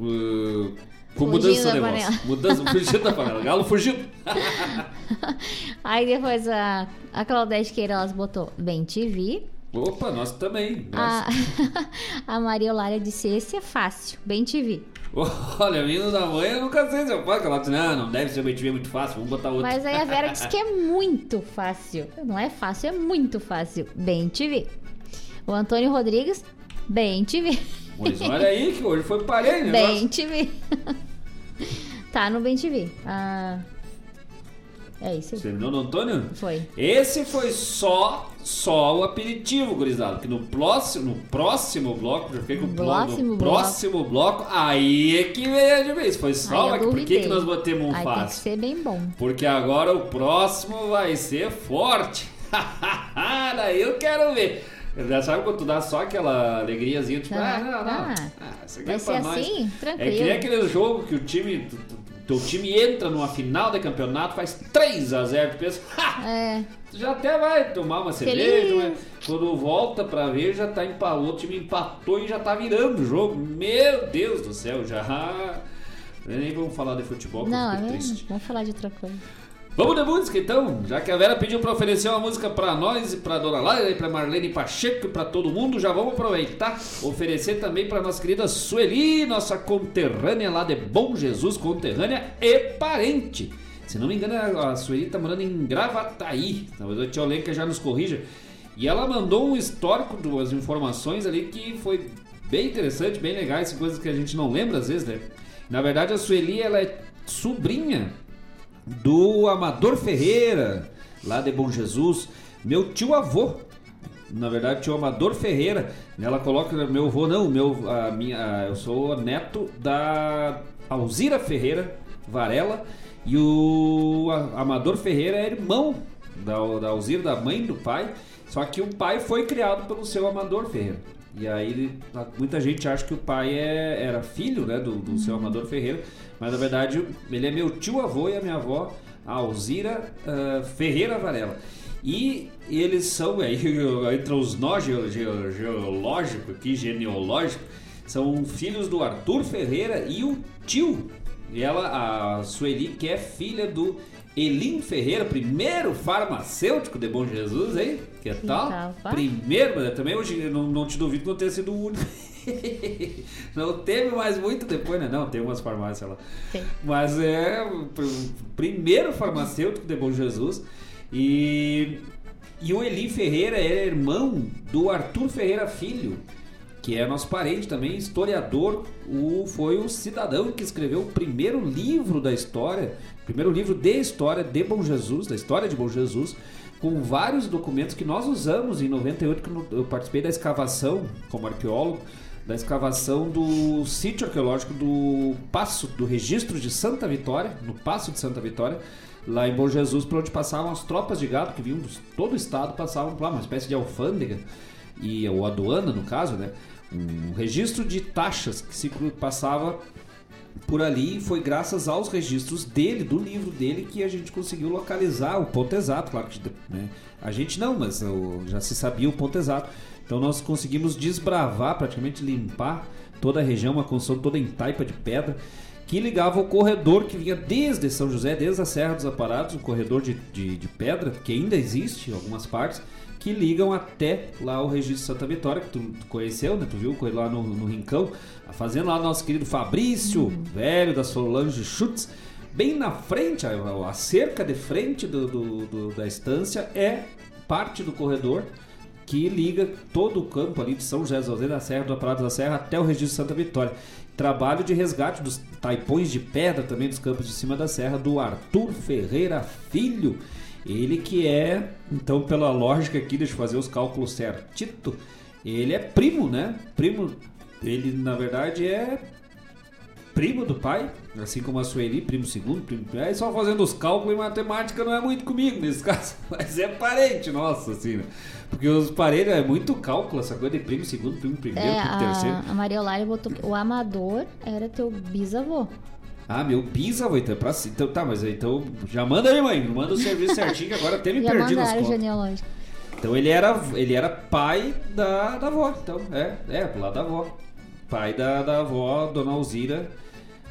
uh, com mudança da panela. Mudança, fugindo da panela. Galo fugindo. Aí depois a, a Claudete Queiroz botou Bem TV. Opa, nós também. A, a Maria Olária disse: Esse é fácil, Bem TV. Olha, vindo da manhã, eu nunca sei se eu posso. Ela disse, não, não deve ser o BTV muito fácil, vamos botar outro. Mas aí a Vera disse que é muito fácil. Não é fácil, é muito fácil. Bem TV. O Antônio Rodrigues, Bem TV. Pois olha aí que hoje foi parelho, né? Bem TV. tá no Bem TV. Ah, é isso aí. Terminou no Antônio? Foi. Esse foi só só o aperitivo, gurizada. Que no próximo, no próximo bloco, já fiquei com o. Próximo No bloco. próximo bloco, aí é que veio de vez. Foi só, mas por que, que nós botemos um Aí tem que fácil? ser bem bom. Porque agora o próximo vai ser forte. Daí eu quero ver. Já sabe quando tu dá só aquela alegriazinha, tipo, ah, Ah, não, não. ah. Ah, isso aqui Vai é pra ser nós. assim? É que Tranquilo. aquele jogo que o time. Teu time entra numa final de campeonato, faz 3x0, tu pensa, ha! É. Tu já até vai tomar uma cerveja, mas quando volta pra ver, já tá empatado. O time empatou e já tá virando o jogo. Meu Deus do céu, já. Nem vamos falar de futebol, que Não, é triste. Vamos falar de outra coisa. Vamos de música então, já que a Vera pediu pra oferecer uma música pra nós e pra Dona Laila e pra Marlene Pacheco e pra todo mundo, já vamos aproveitar, oferecer também pra nossa querida Sueli, nossa conterrânea lá de Bom Jesus, conterrânea e parente. Se não me engano, a Sueli tá morando em Gravataí, talvez o tio Lenca já nos corrija. E ela mandou um histórico das informações ali que foi bem interessante, bem legais, coisas que a gente não lembra às vezes, né? Na verdade, a Sueli, ela é sobrinha do Amador Ferreira, lá de Bom Jesus, meu tio avô. Na verdade, tio Amador Ferreira. Ela coloca meu avô, não, meu, a minha, a- eu sou neto da Alzira Ferreira Varela e o Amador Ferreira é irmão da, da Alzira, da mãe do pai. Só que o pai foi criado pelo seu Amador Ferreira. E aí muita gente acha que o pai é- era filho né, do, do seu Amador Ferreira, mas na verdade ele é meu tio avô e a minha avó, a Alzira ah, Ferreira Varela. E eles são, aí entre os nós geo- geo- geológico aqui, genealógico, são filhos do Arthur Ferreira e o tio. E ela, a Sueli, que é filha do Elim Ferreira, primeiro farmacêutico de Bom Jesus, hein? Que tal? tal, pá? Primeiro, mas também hoje não, não te duvido que não tenha sido o único. não teve mais muito depois, né? Não, tem umas farmácias lá. Tem. Mas é o pr- primeiro farmacêutico de Bom Jesus. E, e o Eli Ferreira era irmão do Arthur Ferreira Filho, que é nosso parente também, historiador, o, foi o cidadão que escreveu o primeiro livro da história, primeiro livro de história de Bom Jesus, da história de Bom Jesus, com vários documentos que nós usamos em 98, que eu participei da escavação como arqueólogo, da escavação do sítio arqueológico do Passo, do registro de Santa Vitória, no Passo de Santa Vitória, lá em Bom Jesus, por onde passavam as tropas de gado que vinham de todo o estado, passavam lá, uma espécie de alfândega, e, ou aduana no caso, né? Um registro de taxas que se passava por ali foi graças aos registros dele, do livro dele, que a gente conseguiu localizar o ponto exato. Claro que né? a gente não, mas já se sabia o ponto exato. Então nós conseguimos desbravar, praticamente limpar toda a região, uma construção toda em taipa de pedra, que ligava o corredor que vinha desde São José, desde a Serra dos Aparados, um corredor de, de, de pedra, que ainda existe em algumas partes, que ligam até lá o registro Santa Vitória, que tu, tu conheceu, né? Tu viu lá no, no Rincão, a fazenda lá do nosso querido Fabrício, uhum. velho da Solange Schutz. Bem na frente, a, a cerca de frente do, do, do, da estância é parte do corredor que liga todo o campo ali de São José dos da Serra, do Aparato da Serra até o registro Santa Vitória. Trabalho de resgate dos taipões de pedra também dos campos de cima da serra do Arthur Ferreira Filho. Ele que é, então pela lógica aqui, deixa eu fazer os cálculos certito, ele é primo, né? Primo, ele na verdade é primo do pai, assim como a Sueli, primo segundo, primo primeiro. Aí só fazendo os cálculos e matemática não é muito comigo nesse caso, mas é parente nosso, assim, né? Porque os parelhos é muito cálculo, essa coisa de primo segundo, primo primeiro, é, primo a, terceiro. A Maria Olária botou que o amador era teu bisavô. Ah, meu bisavô, então é pra Então tá, mas então já manda aí, mãe. Manda o serviço certinho que agora até me já perdi nas contas. genealógico. Então ele era, ele era pai da, da avó, então, é, é, lá da avó. Pai da, da avó, Dona Alzira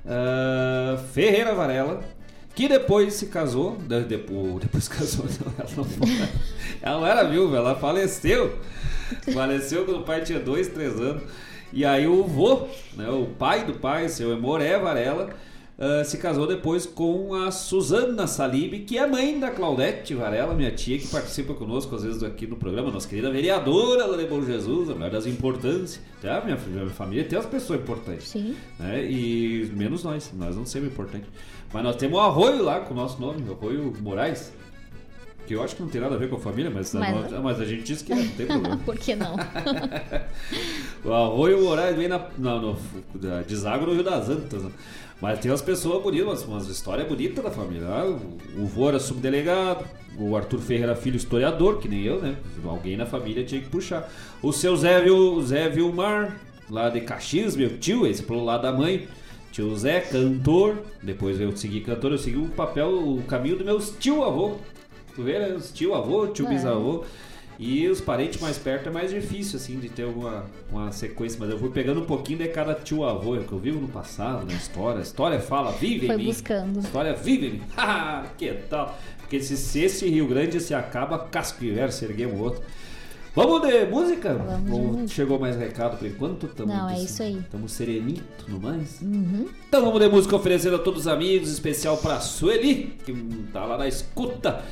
uh, Ferreira Varela, que depois se casou, depois, depois casou, não, ela não foi, ela não era viúva, ela faleceu, faleceu quando o pai tinha dois, três anos, e aí o vô, né, o pai do pai, seu Emoré Varela, Uh, se casou depois com a Suzana Salib, que é mãe da Claudete Varela, minha tia, que participa conosco às vezes aqui no programa, nossa querida vereadora de Bom Jesus, a mulher das importâncias. Tá? Minha, minha família tem as pessoas importantes. Sim. Né? E menos nós, nós não somos importantes. Mas nós temos o Arroio lá com o nosso nome, Arroio Moraes. Que eu acho que não tem nada a ver com a família, mas, mas, a, mas a gente diz que é, não tem problema. Por que não? o Arroio Moraes vem na, na, no, deságua no Rio das Antas. Né? Mas tem umas pessoas bonitas, umas, histórias bonitas da família. Ah, o, o vô era subdelegado, o Arthur Ferreira filho historiador, que nem eu, né? Alguém na família tinha que puxar. O seu Zé, Zé Vilmar, lá de Caxias, meu tio, esse pelo lado da mãe. Tio Zé, cantor. Depois eu segui cantor, eu segui o papel, o caminho do meus tio avô. Tu vê, né? Os tio avô, tio é. bisavô. E os parentes mais perto é mais difícil, assim, de ter uma, uma sequência. Mas eu fui pegando um pouquinho de cada tio avô, é que eu vivo no passado, na história. A história fala, vive Foi em mim. buscando. História vive em mim. que tal? Porque se, se esse Rio Grande se acaba, casco se erguemos outro. Vamos de música? Vamos de música. Chegou mais recado por enquanto? Tamo Não, é isso aí. Estamos serenito no mais? Uhum. Então vamos de música oferecendo a todos os amigos, especial pra Sueli, que tá lá na escuta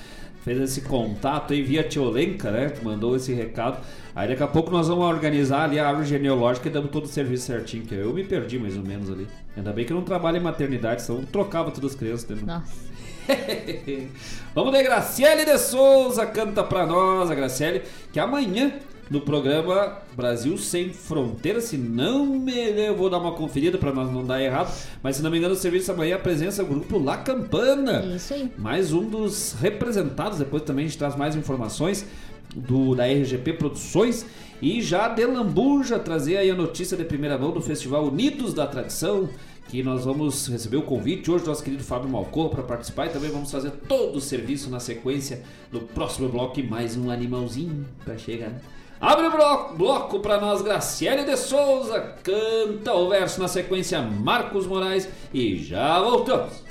fez esse contato aí via Tiolenca, né? Mandou esse recado. Aí daqui a pouco nós vamos organizar ali a árvore genealógica e damos todo o serviço certinho, que eu me perdi mais ou menos ali. Ainda bem que eu não trabalho em maternidade, senão trocava todas as crianças. Né? Nossa. vamos de Graciele de Souza, canta pra nós, a Graciele, que amanhã no programa Brasil Sem Fronteiras. Se não me eu vou dar uma conferida para nós não dar errado, mas se não me engano, o serviço amanhã apresenta o grupo La Campana. Isso aí. Mais um dos representados, depois também a gente traz mais informações do da RGP Produções e já de Lambuja trazer aí a notícia de primeira mão do Festival Unidos da Tradição que nós vamos receber o convite hoje do nosso querido Fábio Malcor para participar e também vamos fazer todo o serviço na sequência do próximo bloco e mais um animalzinho para chegar. Abre o bloco, para nós, Graciele de Souza. Canta o verso na sequência, Marcos Moraes. E já voltamos.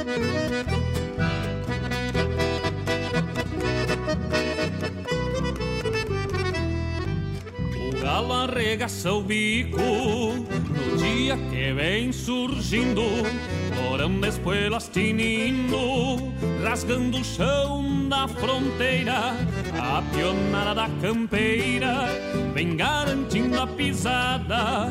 O galo arregaça o bico no dia que vem surgindo, orando espuelas tinindo, rasgando o chão da fronteira. A pionada da campeira vem garantindo a pisada,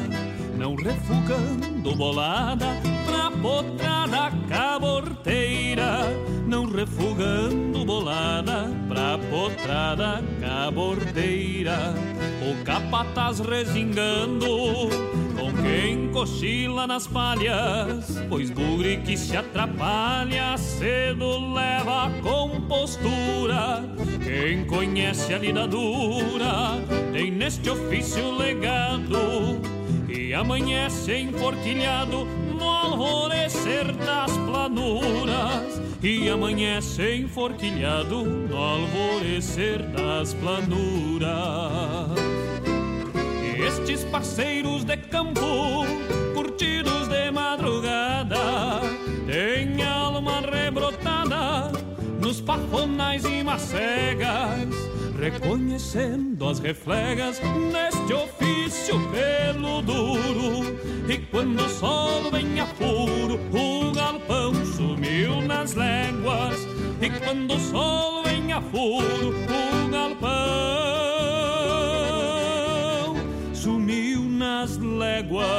não refugando bolada potrada caborteira, não refugando bolada pra potrada caborteira. O capataz resingando com quem cochila nas palhas, pois bugre que se atrapalha cedo leva a compostura. Quem conhece a lida dura tem neste ofício legado e amanhece enforquilhado alvorecer das planuras e amanhece enforquilhado no alvorecer das planuras. Estes parceiros de campo, curtidos de madrugada, têm alma rebrotada nos pafonais e macegas, reconhecendo as reflegas neste ofício pelo duro. E quando o sol vem a furo, o galpão sumiu nas léguas. E quando o sol vem a furo, o galpão sumiu nas léguas.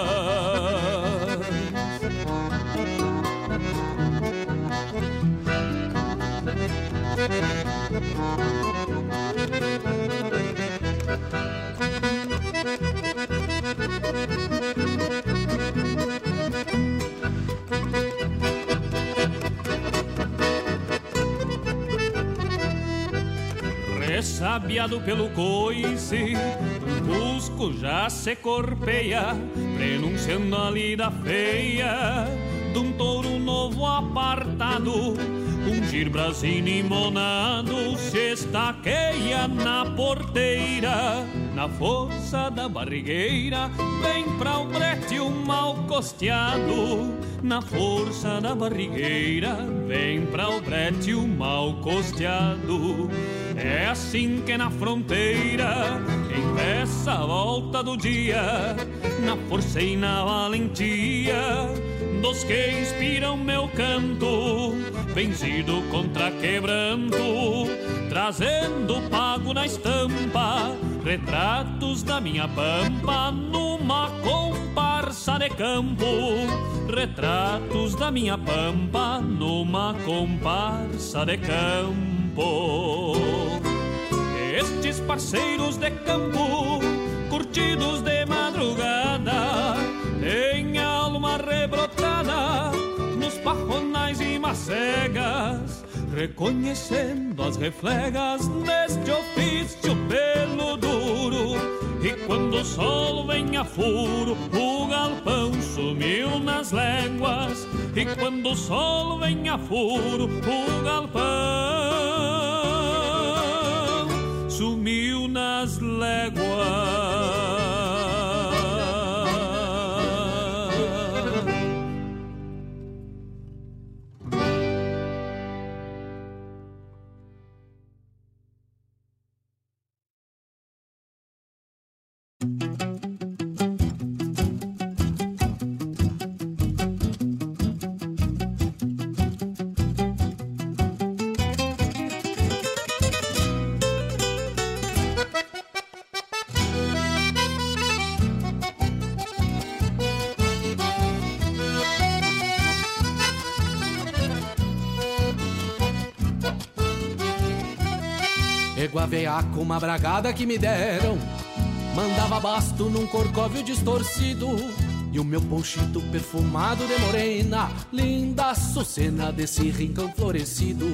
Ressabiado pelo coice, o Cusco já se corpeia, prenunciando a lida feia de um touro novo apartado. Um girbrazino limonado se estaqueia na porteira, na força da barrigueira, vem pra o brete o mal costeado. Na força da barrigueira, vem pra o brete o mal costeado. É assim que na fronteira empeça a volta do dia, na força e na valentia dos que inspiram meu canto, vencido contra quebranto, trazendo pago na estampa, retratos da minha pampa numa comparsa de campo, retratos da minha pampa numa comparsa de campo. Estes parceiros de campo, curtidos de madrugada, têm alma rebrotada nos pajonais e macegas, reconhecendo as reflegas deste ofício pelo duro. E quando o sol vem a furo, o galpão sumiu nas léguas. E quando o sol vem a furo, o galpão sumiu nas léguas. Égua veaca, uma bragada que me deram. Mandava basto num corcóvio distorcido. E o meu ponchito perfumado de morena. Linda sucena desse rincão florescido.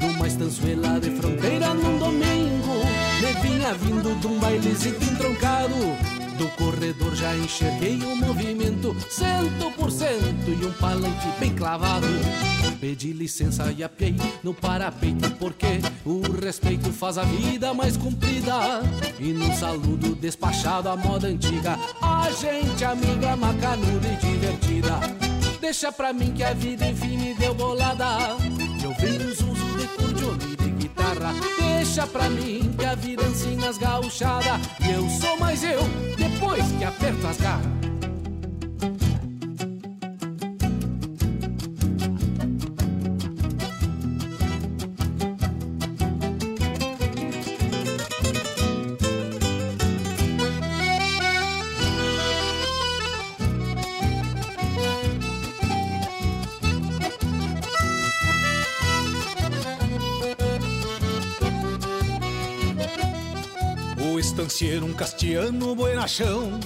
Numa estançuela de fronteira num domingo. Me vinha vindo de um bailezito entroncado do corredor já enxerguei o movimento Cento por cento e um palanque bem clavado. Pedi licença e apiei no parapeito Porque o respeito faz a vida mais comprida. E num saludo despachado à moda antiga A gente amiga, macanuda e divertida. Deixa pra mim que a vida enfim me deu bolada. Eu venho Deixa pra mim que a vida ensina as gauchadas. E eu sou mais eu depois que aperto as garras estancieiro, um castiano buenachão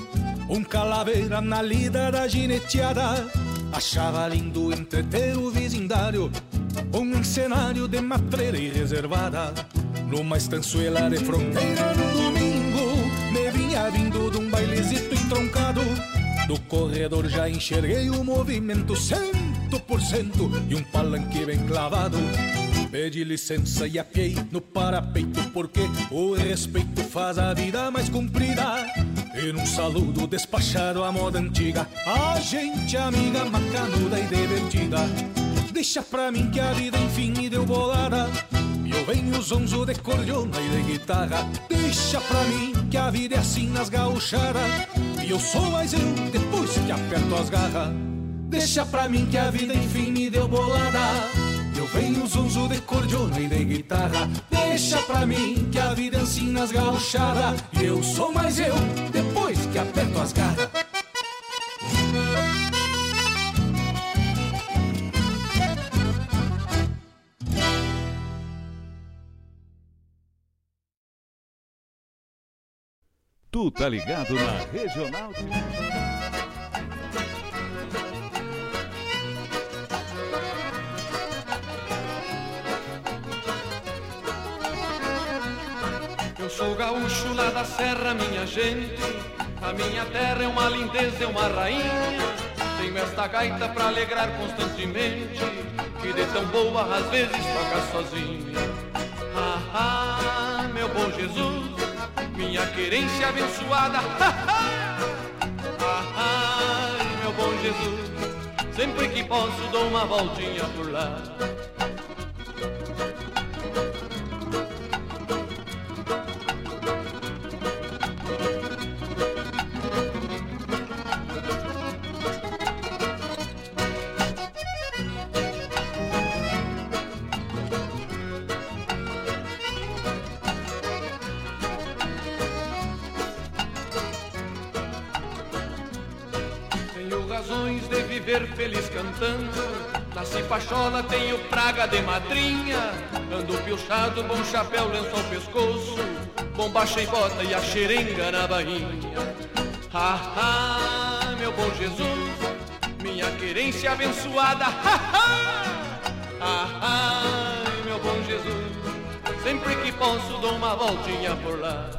Um calaveira na lida da gineteada Achava lindo entreter o vizindário Um cenário de matreira e reservada. Numa estançuela de fronteira no domingo Me vinha vindo de um bailezito entroncado. Do corredor já enxerguei o movimento Cento por cento e um palanque bem clavado Pedi licença e apiei no parapeito Porque o respeito faz a vida mais comprida. E num saludo despachado à moda antiga A gente amiga, macanuda e divertida. Deixa pra mim que a vida enfim me deu bolada. E eu venho zonzo de cordiona e de guitarra. Deixa pra mim que a vida é assim nas gauchadas. E eu sou mais eu depois que aperto as garras. Deixa pra mim que a vida enfim me deu bolada Vem o zunzo de cordiona e de guitarra. Deixa pra mim que a vida ensina as gauchada E eu sou mais eu, depois que aperto as garras. Tu tá ligado na Regional sou gaúcho lá da serra, minha gente. A minha terra é uma lindeza, é uma rainha. Tenho esta gaita pra alegrar constantemente. Que de tão boa às vezes toca sozinha. Ah, ah, meu bom Jesus, minha querência abençoada. Ah, ah, meu bom Jesus, sempre que posso dou uma voltinha por lá. Cantando. Nasci pachola, tenho praga de madrinha. Ando piochado, bom chapéu, lenço ao pescoço. Bombacha em bota e a xerenga na bainha. Ah, ah, meu bom Jesus, minha querência abençoada. Ah, ah, meu bom Jesus, sempre que posso dou uma voltinha por lá.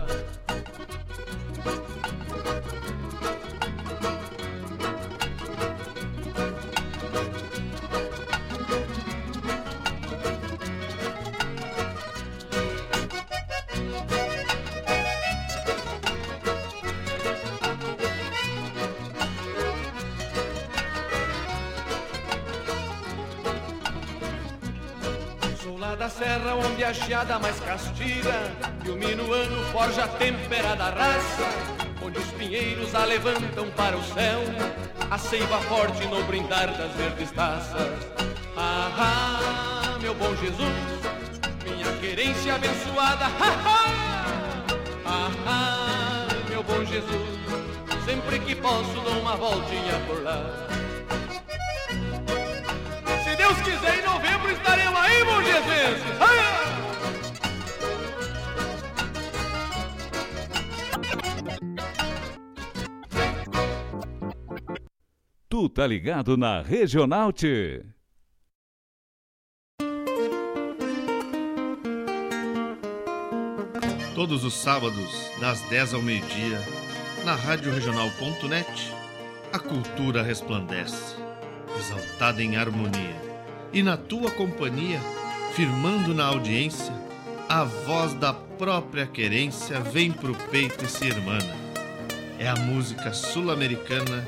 Onde a geada mais castiga E o minuano forja a temperada raça Onde os pinheiros a levantam para o céu A seiva forte no brindar das verdes taças. Ah, ah, meu bom Jesus Minha querência abençoada Ah, ah, meu bom Jesus Sempre que posso dou uma voltinha por lá. Se Deus quiser, em novembro estaremos aí, bom Jesus! Tá ligado na Regional T. Todos os sábados, das 10 ao meio-dia, na Rádio Regional.net, a cultura resplandece, exaltada em harmonia. E na tua companhia, firmando na audiência, a voz da própria querência vem pro peito e se irmana. É a música sul-americana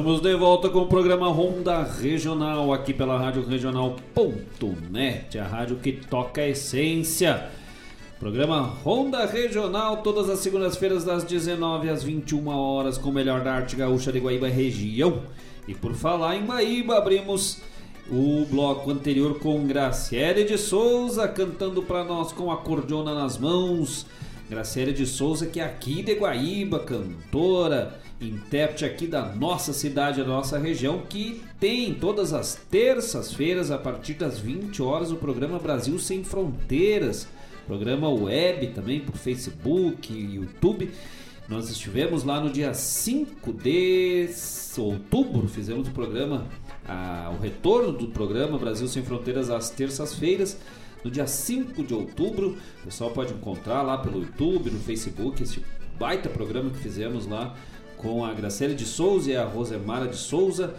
Estamos de volta com o programa Ronda Regional aqui pela Rádio Regional.net, a rádio que toca a essência. Programa Ronda Regional, todas as segundas-feiras das 19 às 21 horas, com o melhor da arte gaúcha de Guaíba região. E por falar em Guaíba, abrimos o bloco anterior com Graciele de Souza cantando para nós com a cordiona nas mãos. Graciele de Souza, que é aqui de Guaíba, cantora, intérprete aqui da nossa cidade, da nossa região, que tem todas as terças-feiras, a partir das 20 horas, o programa Brasil Sem Fronteiras. Programa web também por Facebook, YouTube. Nós estivemos lá no dia 5 de outubro, fizemos o programa, a, o retorno do programa Brasil Sem Fronteiras às terças-feiras. No dia 5 de outubro, o pessoal pode encontrar lá pelo YouTube, no Facebook, esse baita programa que fizemos lá com a Graciele de Souza e a Rosemara de Souza.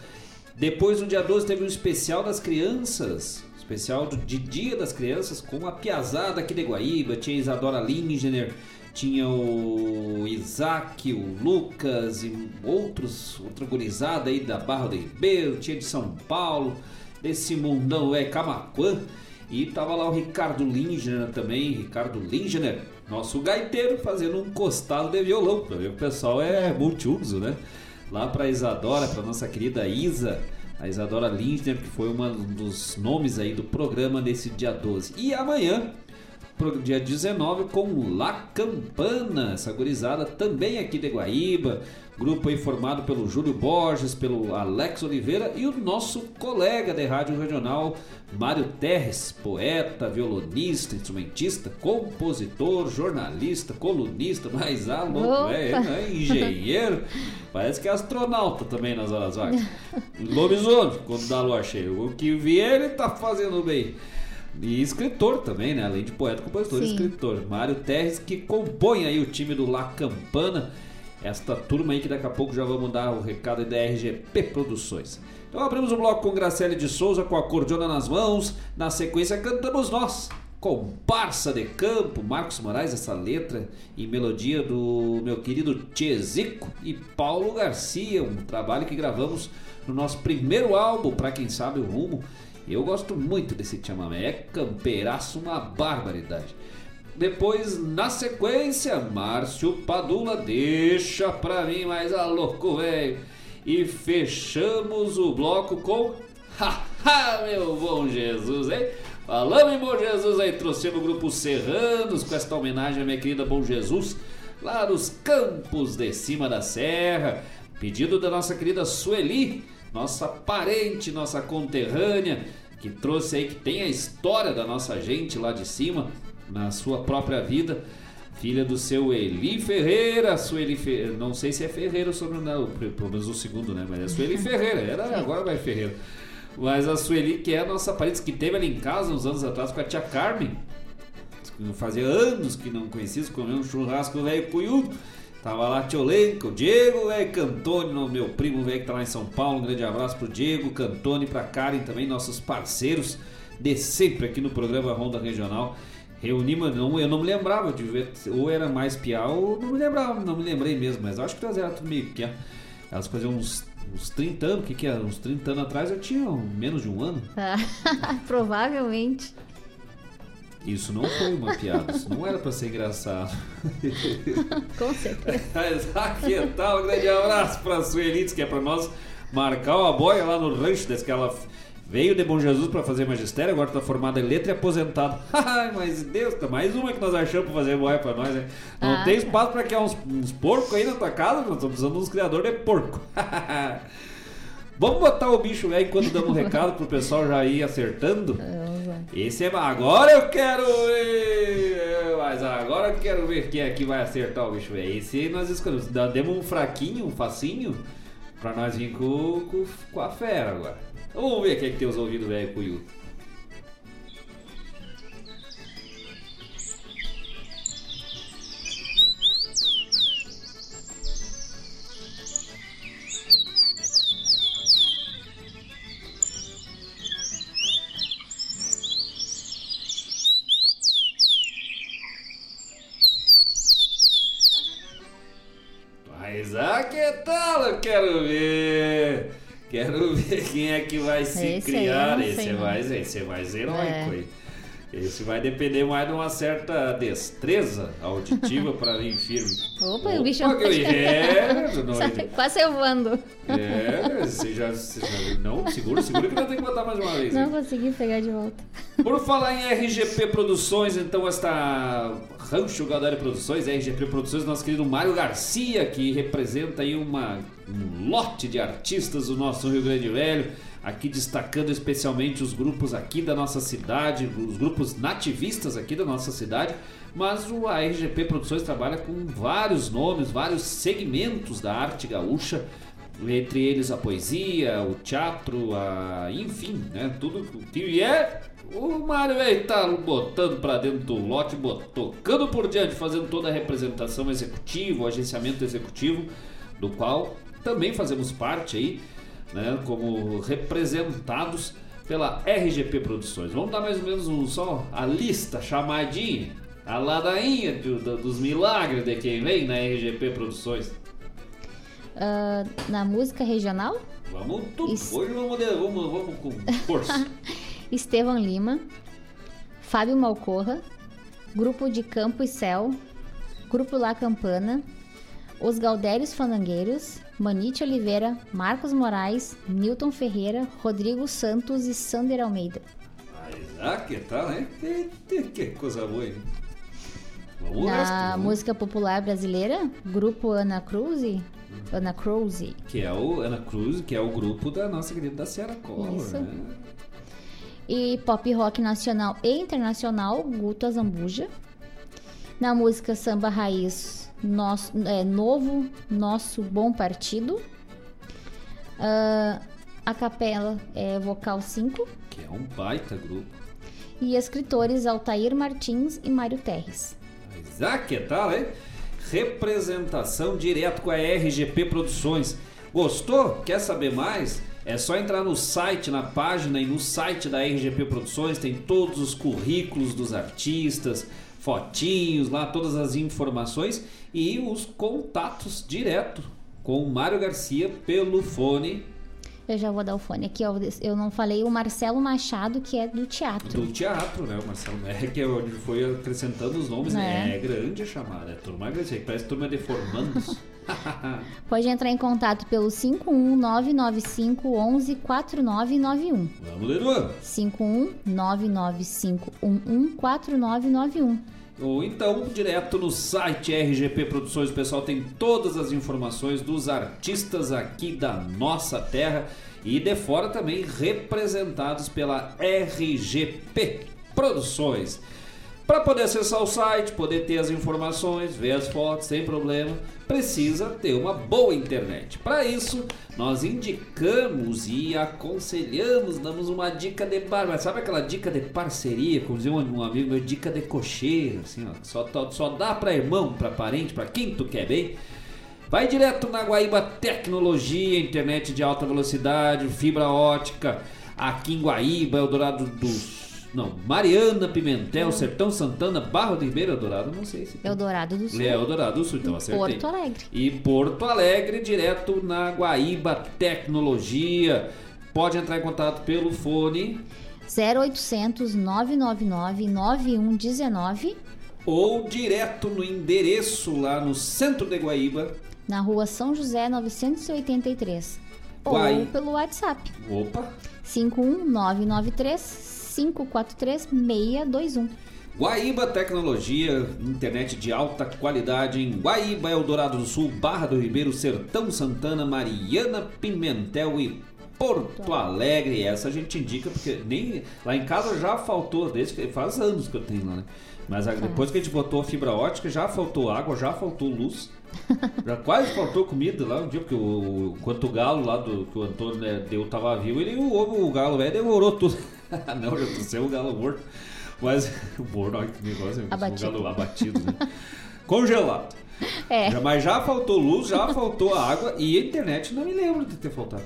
Depois, no dia 12, teve um especial das crianças, especial de Dia das Crianças, com a Piazada aqui de Guaíba, tinha Isadora Lingener, tinha o Isaac, o Lucas e outros, outra gurizada aí da Barra do Ribeiro, tinha de São Paulo, desse mundão é Camacuã, e tava lá o Ricardo Lingener também, Ricardo Lingener, nosso gaiteiro, fazendo um costado de violão, pra ver o pessoal é multiuso, né? Lá pra Isadora, pra nossa querida Isa, a Isadora Lindner, que foi um dos nomes aí do programa nesse dia 12. E amanhã, dia 19, com La Campana, essa gurizada também aqui de Guaíba. Grupo aí formado pelo Júlio Borges, pelo Alex Oliveira e o nosso colega de rádio regional, Mário Terres, poeta, violonista, instrumentista, compositor, jornalista, colunista, mas ah, louco, é, é engenheiro, parece que é astronauta também nas horas vagas. Lobisomem, quando dá lua cheia. O que vier, ele tá fazendo bem. E escritor também, né? Além de poeta, compositor e Sim. escritor. Mário Terres, que compõe aí o time do La Campana. Esta turma aí que daqui a pouco já vamos dar o recado da RGP Produções. Então abrimos o bloco com Graciele de Souza com a cordiona nas mãos. Na sequência cantamos nós. Comparsa de Campo, Marcos Moraes, essa letra e melodia do meu querido Tchezico e Paulo Garcia, um trabalho que gravamos no nosso primeiro álbum, para quem sabe o rumo. Eu gosto muito desse chamamé, é campeiraço, uma barbaridade. Depois, na sequência, Márcio Padula deixa pra mim mais a louco, velho. E fechamos o bloco com. Haha, meu bom Jesus, hein? Falamos em Bom Jesus aí, trouxemos o grupo Serranos com esta homenagem à minha querida Bom Jesus, lá nos campos de cima da serra. Pedido da nossa querida Sueli, nossa parente, nossa conterrânea, que trouxe aí, que tem a história da nossa gente lá de cima, na sua própria vida. Filha do seu Eli Ferreira, Sueli Ferreira, não sei se é Ferreira o sobrenome, pelo menos o segundo, né? Mas é Sueli Ferreira, era, agora vai Ferreira. Mas a Sueli, que é a nossa parente, que teve ali em casa uns anos atrás com a tia Carmen, fazia anos que não conhecia, comeu um churrasco velho cunhudo. Tava lá Tiolenco, o Diego, velho, Cantone, meu primo velho que tá lá em São Paulo. Um grande abraço pro Diego, Cantone, pra Karen também, nossos parceiros de sempre aqui no programa Ronda Regional. Reunimos, não, eu não me lembrava de ver, ou era mais piá, ou não me lembrava, não me lembrei mesmo, mas eu acho que elas eram tudo meio piá. Elas faziam uns, uns 30 anos, o que que era? Uns 30 anos atrás eu tinha menos de um ano. Ah, Provavelmente. Isso não foi uma piada, isso não era pra ser engraçado. Com certeza. Mas aqui tal, um grande abraço pra Suelitz, que é pra nós marcar uma boia lá no rancho, desde que ela veio de Bom Jesus pra fazer magistério, agora tá formada em letra e aposentada. Ai, mas Deus, tá mais uma que nós achamos pra fazer boia pra nós, né? Não Ah, tem espaço pra criar uns, uns porcos aí na tua casa, nós estamos precisando de uns criadores de porco. Vamos botar o bicho velho enquanto damos um recado pro pessoal já ir acertando. Esse é. Agora eu quero ver! Mas agora eu quero ver quem aqui vai acertar o bicho velho. Esse nós escolhemos. Demos um fraquinho, um facinho, pra nós vir com, com, com a fera agora. Vamos ver quem é que tem os ouvidos velho Yuto. Mas aqui que tal? Eu quero ver. Quero ver quem é que vai se Esse aí eu criar. não esse, é mais, esse é mais heróico É. aí. Esse vai depender mais de uma certa destreza auditiva para vir firme. Opa, o bicho que eu- é, Sai- Quase saiu voando. é, você já, você já- Não, segura, segura que nós temos que botar mais uma vez. Não hein? consegui pegar de volta. Por falar em RGP Produções, então esta Rancho Galdério Produções, RGP Produções, nosso querido Mário Garcia, que representa aí uma, um lote de artistas do nosso Rio Grande Velho, aqui destacando especialmente os grupos aqui da nossa cidade, os grupos nativistas aqui da nossa cidade, mas o a RGP Produções trabalha com vários nomes, vários segmentos da arte gaúcha, entre eles a poesia, o teatro, a, enfim, né, tudo que é o Mário aí tá botando pra dentro do lote, tocando por diante, fazendo toda a representação executiva, o agenciamento executivo, do qual também fazemos parte aí, né, como representados pela RGP Produções. Vamos dar mais ou menos um, só a lista, chamadinha, a ladainha do- do- dos milagres de quem vem na RGP Produções. Ah, na música regional, Vamos tudo, hoje vamos, vamos, vamos com força. Estevão Lima, Fábio Malcorra, Grupo de Campo e Céu, Grupo La Campana, Os Galdérios Fandangueiros, Manite Oliveira, Marcos Moraes, Newton Ferreira, Rodrigo Santos e Sander Almeida. Ah, que tal, né? Que, que- coisa boa, hein? Vamos Na música popular brasileira, Grupo Ana Cruz, Ana Cruz, Que é o Ana Cruz, que é o grupo da nossa querida da Sierra Collor, Isso. né? e pop rock nacional e internacional, Guto Azambuja. Na música samba raiz, nosso, é, Novo Nosso Bom Partido. Ah, a capela é Vocal 5. Que é um baita grupo. E escritores Altair Martins e Mário Terres. Mas ah, que tal, hein? Representação direto com a RGP Produções. Gostou? Quer saber mais? É só entrar no site, na página e no site da RGP Produções tem todos os currículos dos artistas, fotinhos lá, todas as informações e os contatos direto com o Mário Garcia pelo fone Eu já vou dar o fone aqui, ó. Eu não falei o Marcelo Machado, que é do teatro. do teatro, né? O Marcelo é que é onde foi acrescentando os nomes, né? É. É grande a chamada, é turma grande, parece turma de formandos. Pode entrar em contato pelo 51995 11 4991. Vamos, Leruan. 51995 11 4991. Ou então, direto no site RGP Produções, o pessoal tem todas as informações dos artistas aqui da nossa terra e de fora também representados pela RGP Produções. Para poder acessar o site, poder ter as informações, ver as fotos sem problema, precisa ter uma boa internet. Para isso, nós indicamos e aconselhamos, damos uma dica de bar, sabe aquela dica de parceria, como dizia um amigo meu, dica de cocheiro, assim, ó, só, só dá para irmão, para parente, para quem tu quer bem. Vai direto na Guaíba Tecnologia, internet de alta velocidade, fibra ótica, aqui em Guaíba, Eldorado do não, Mariana, Pimentel, Sertão Santana, Barro de Ribeiro, Eldorado, não sei se. Eldorado do Sul. É Eldorado do Sul, então acertei. Porto Alegre. E Porto Alegre, direto na Guaíba Tecnologia. Pode entrar em contato pelo fone 0800 999 9119 ou direto no endereço lá no centro de Guaíba. na rua São José 983. Guai- Ou pelo WhatsApp Opa! 51993 543 621. Guaíba Tecnologia, internet de alta qualidade em Guaíba, Eldorado do Sul, Barra do Ribeiro, Sertão Santana, Mariana Pimentel e Porto Alegre. Essa a gente indica porque nem lá em casa já faltou, desde que faz anos que eu tenho lá, né? Mas depois que a gente botou a fibra ótica, já faltou água, já faltou luz. Já quase faltou comida lá um dia, porque o, enquanto o galo lá do que o Antônio né, deu tava vivo, ele o, o galo velho devorou tudo. Não, já trouxeu o galo morto. Mas o morto, olha que negócio, Abatido. o galo abatido, né? Congelado. É. Já- mas já faltou luz, já faltou água e a internet não me lembro de ter faltado.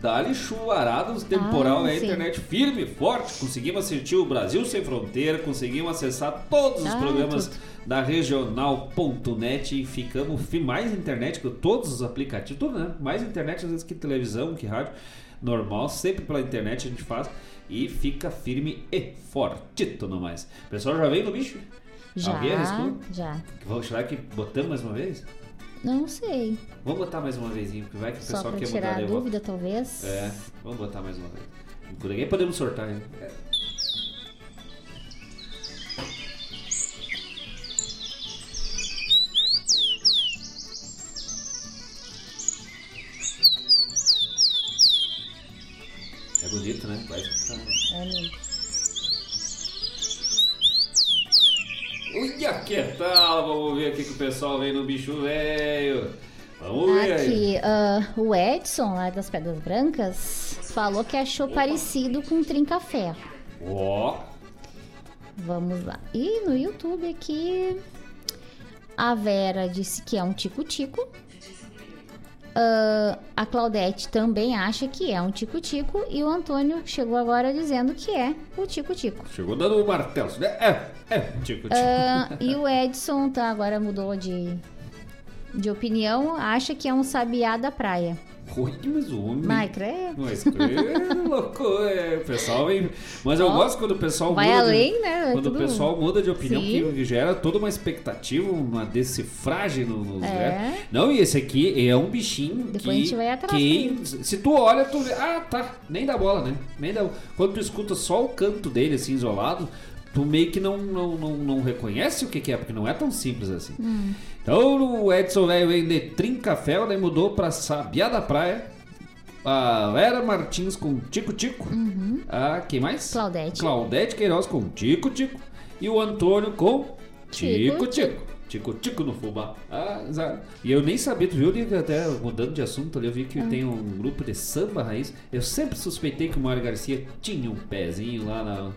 Dali chuarados, temporal, Ah, é a internet firme, forte. Conseguimos assistir o Brasil Sem Fronteira, conseguimos acessar todos os Ah, programas tudo. da regional.net e ficamos fi- mais internet que todos os aplicativos, tudo, né? Mais internet às vezes que televisão, que rádio. Normal, sempre pela internet a gente faz e fica firme e fortito no mais. O pessoal já veio no bicho? Já, Alguém arriscou? já. Vamos será que botamos mais uma vez? Não sei. Vamos botar mais uma vezinha, porque vai que o Só pessoal pra quer tirar mudar a dúvida, talvez. É, vamos botar mais uma vez. Ninguém podemos sortar, hein? É. É bonito, né? Vai ficar. É lindo. Uia, que tal? Vamos ver aqui que o pessoal vem no bicho velho. Vamos ver. Aqui, ah, o Edson, lá das Pedras Brancas, falou que achou parecido com um trinca-ferro. Ó. Vamos lá. E no YouTube aqui, a Vera disse que é um tico-tico. Ah, a Claudete também acha que é um tico-tico. E o Antônio chegou agora dizendo que é o tico-tico. Chegou dando o martelo. né? É, é, tico, tico. Ah, e o Edson tá, agora mudou de, de opinião, acha que é um sabiá da praia. Ui, mas o homem. Mas, credo. Mas credo, louco, é, o pessoal vem. Mas eu Ó, gosto quando o pessoal vai muda. de- além, né? É Quando tudo- o pessoal muda de opinião, Sim. que gera toda uma expectativa, uma decifragem no- nos. É. né? Não, e esse aqui é um bichinho Depois que. a gente vai atrás que se tu olha, tu vê. Ah, tá. Nem dá bola, né? Nem dá. Quando tu escuta só o canto dele, assim, isolado. Tu meio que não, não, não, não reconhece o que, que é, porque não é tão simples assim. Hum. Então o Edson velho vem de Trincafel, daí mudou pra Sabiá da Praia. A Vera Martins com Tico Tico. A quem mais? Uhum. Claudete. Claudete Queiroz com Tico Tico. E o Antônio com Tico Tico Tico. Tico Tico no fubá. Ah, e eu nem sabia, tu viu que até mudando de assunto ali, eu vi que Ah. tem um grupo de samba raiz. Eu sempre suspeitei que o Mário Garcia tinha um pezinho lá na,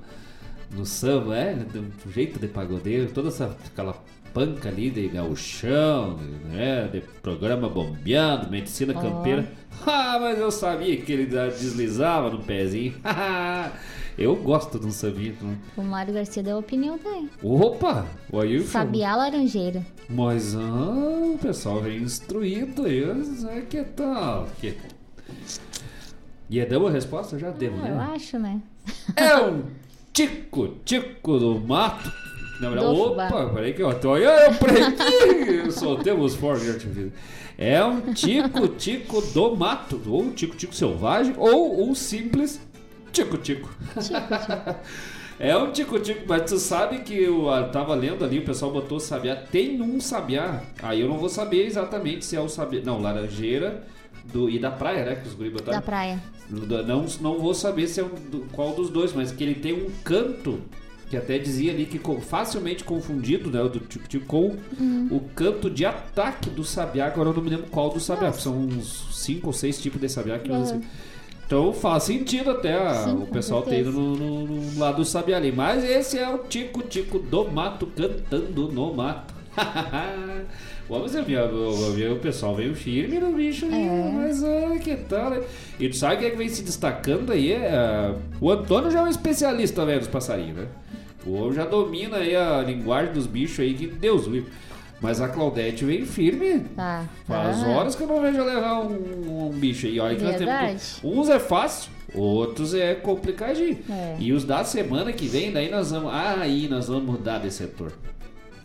no samba, é, né, do jeito de pagodeiro, toda essa aquela panca ali de gauchão, né, de programa bombeando, medicina campeira. Ah, mas eu sabia que ele deslizava no pezinho. eu gosto de um sambinha. né? O Mário Garcia deu opinião também. Opa! O Ailton. Sabiá laranjeira. Mas ah, o pessoal vem instruído aí, é que tal? Que... E é deu a resposta? Já deu, Ah, eu né? acho, né? É um tico-tico do mato. Na verdade, Do opa, fubá. peraí que eu tô. Olha, eu prendi! Soltemos fogos de artifício. É um tico-tico do mato, ou um tico-tico selvagem, ou um simples tico-tico. É um tico-tico, mas tu sabe que eu ah, tava lendo ali, o pessoal botou sabiá. Tem um sabiá, aí eu não vou saber exatamente se é o sabiá. Não, laranjeira do, e da praia, né? Que os guri botaram. Da praia. Não, não vou saber se é um do- qual dos dois, mas que ele tem um canto que até dizia ali que facilmente confundido, né, o do tipo tipo com Hum. o canto de ataque do sabiá, agora eu não me lembro qual do sabiá, são uns cinco ou seis tipos de sabiá que. Uhum. Então faz sentido até a- Sim, o pessoal ter ido no, no- no lado do sabiá ali. Mas esse é o tico-tico do mato cantando no mato. Vamos ver, minha- o, o- o pessoal veio firme no bicho ali, É. mas olha que tal, né? E tu sabe quem é que vem se destacando aí? É, o Antônio já é um especialista, velho, dos passarinhos, né? O homem já domina aí a linguagem dos bichos aí, que Deus livre. Mas a Claudete vem firme. Tá. Faz Ah. horas que eu não vejo levar um, um bicho aí. Olha que nós temos. Uns é fácil, outros é complicadinho. É. E os da semana que vem, daí nós vamos. Ah, aí nós vamos mudar de setor.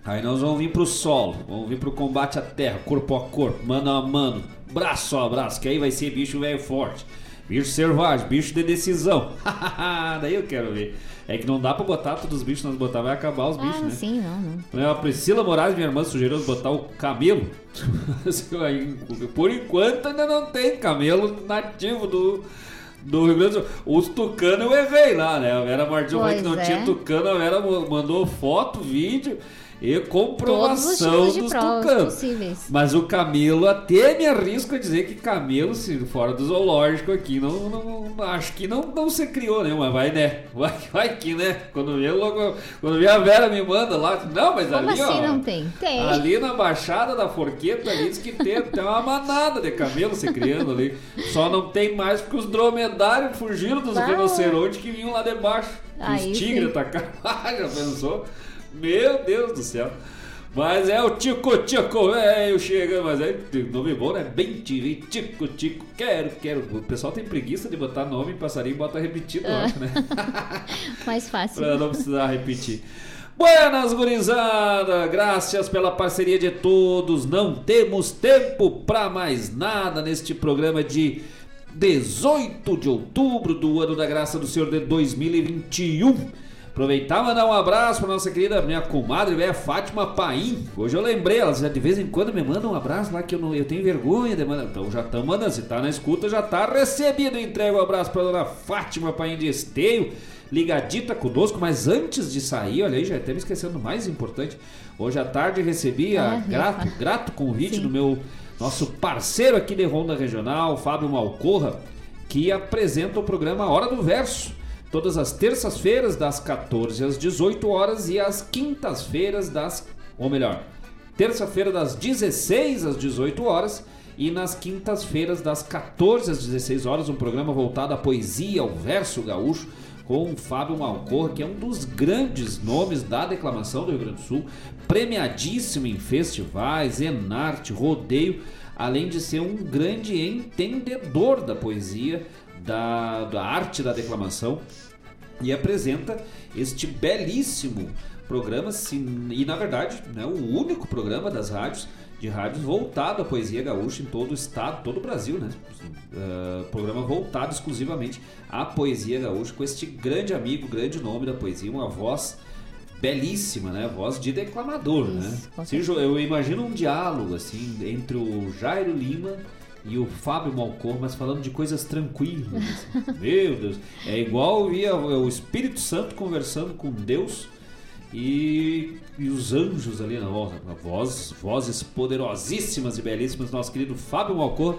Aí nós vamos vir pro solo, vamos vir pro combate à terra, corpo a corpo, mano a mano, braço a braço, que aí vai ser bicho velho forte. Bicho selvagem, bicho de decisão. daí eu quero ver. É que não dá pra botar todos os bichos, nós botar vai acabar os bichos, ah, né? sim, não, não. A Priscila Moraes, minha irmã, sugeriu botar o camelo. Por enquanto ainda não tem camelo nativo do, do Rio Grande do Sul. Os tucanos eu errei lá, né? A Vera Martins que não é. tinha tucano, a Vera mandou foto, vídeo. E comprovação dos tucanos. possíveis. Mas o camelo, até me arrisco a dizer que camelo, se fora do zoológico aqui, não, não- acho que não, não se criou, né? Mas vai, né? Vai, vai que, né? Quando vê, logo, quando vê a Vera me manda lá, não, mas Como ali, assim ó. não tem? Tem. Ali na Baixada da Forqueta ali diz que tem, tem uma manada de camelo se criando ali. Só não tem mais porque os dromedários fugiram dos rinocerontes que vinham lá debaixo. Os tigres atacaram. Já pensou? Meu Deus do céu. Mas é o Tico Tico, velho, chegando, mas é nome bom, né? Bem tive, Tico Tico, quero, quero. O pessoal tem preguiça de botar nome em passarinho e bota repetido, Ah. acho, né? Mais fácil. Pra não precisar repetir. Buenas, gurizada! Graças pela parceria de todos. Não temos tempo pra mais nada neste programa de 18 de outubro do ano da graça do Senhor de 2021. Aproveitar e mandar um abraço pra nossa querida minha comadre, velha Fátima Paim. Hoje eu lembrei, ela já de vez em quando me manda um abraço lá que eu, não, eu tenho vergonha de mandar. Então já estamos mandando, se tá na escuta já tá recebido. Entrego um abraço pra dona Fátima Paim de Esteio, ligadita conosco. Mas antes de sair, olha aí, já até me esquecendo do mais importante. Hoje à tarde recebi a grato, grato convite do meu nosso parceiro aqui de Ronda Regional, Fábio Malcorra, que apresenta o programa Hora do Verso. Todas as terças-feiras, das 14 às 18 horas e às quintas-feiras, das. Ou melhor, terça-feira, das 16 às 18 horas e nas quintas-feiras, das 14 às 16 horas, um programa voltado à poesia, ao verso gaúcho, com o Fábio Malcorra, que é um dos grandes nomes da declamação do Rio Grande do Sul, premiadíssimo em festivais, enarte, rodeio, além de ser um grande entendedor da poesia, da, da arte da declamação e apresenta este belíssimo programa e na verdade né, o único programa das rádios de rádios voltado à poesia gaúcha em todo o estado, todo o Brasil, né? Uh, programa voltado exclusivamente à poesia gaúcha com este grande amigo, grande nome da poesia, uma voz belíssima, né? Voz de declamador, né? Se jo- eu imagino um diálogo assim entre o Jairo Lima e o Fábio Malcor, mas falando de coisas tranquilas. Meu Deus, é igual via o Espírito Santo conversando com Deus e, e os anjos ali na voz, vozes poderosíssimas e belíssimas. Nosso querido Fábio Malcor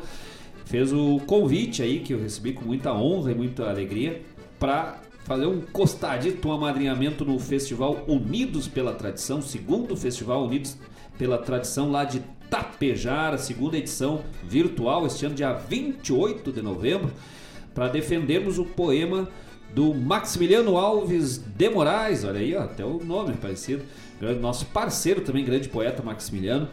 fez o convite aí que eu recebi com muita honra e muita alegria para fazer um costadito, um amadrinhamento no Festival Unidos pela Tradição, segundo Festival Unidos pela Tradição lá de Tapejar, a segunda edição virtual, este ano, dia 28 de novembro, para defendermos o poema do Maximiliano Alves de Moraes, olha aí, ó, até o nome é parecido, nosso parceiro também, grande poeta Maximiliano.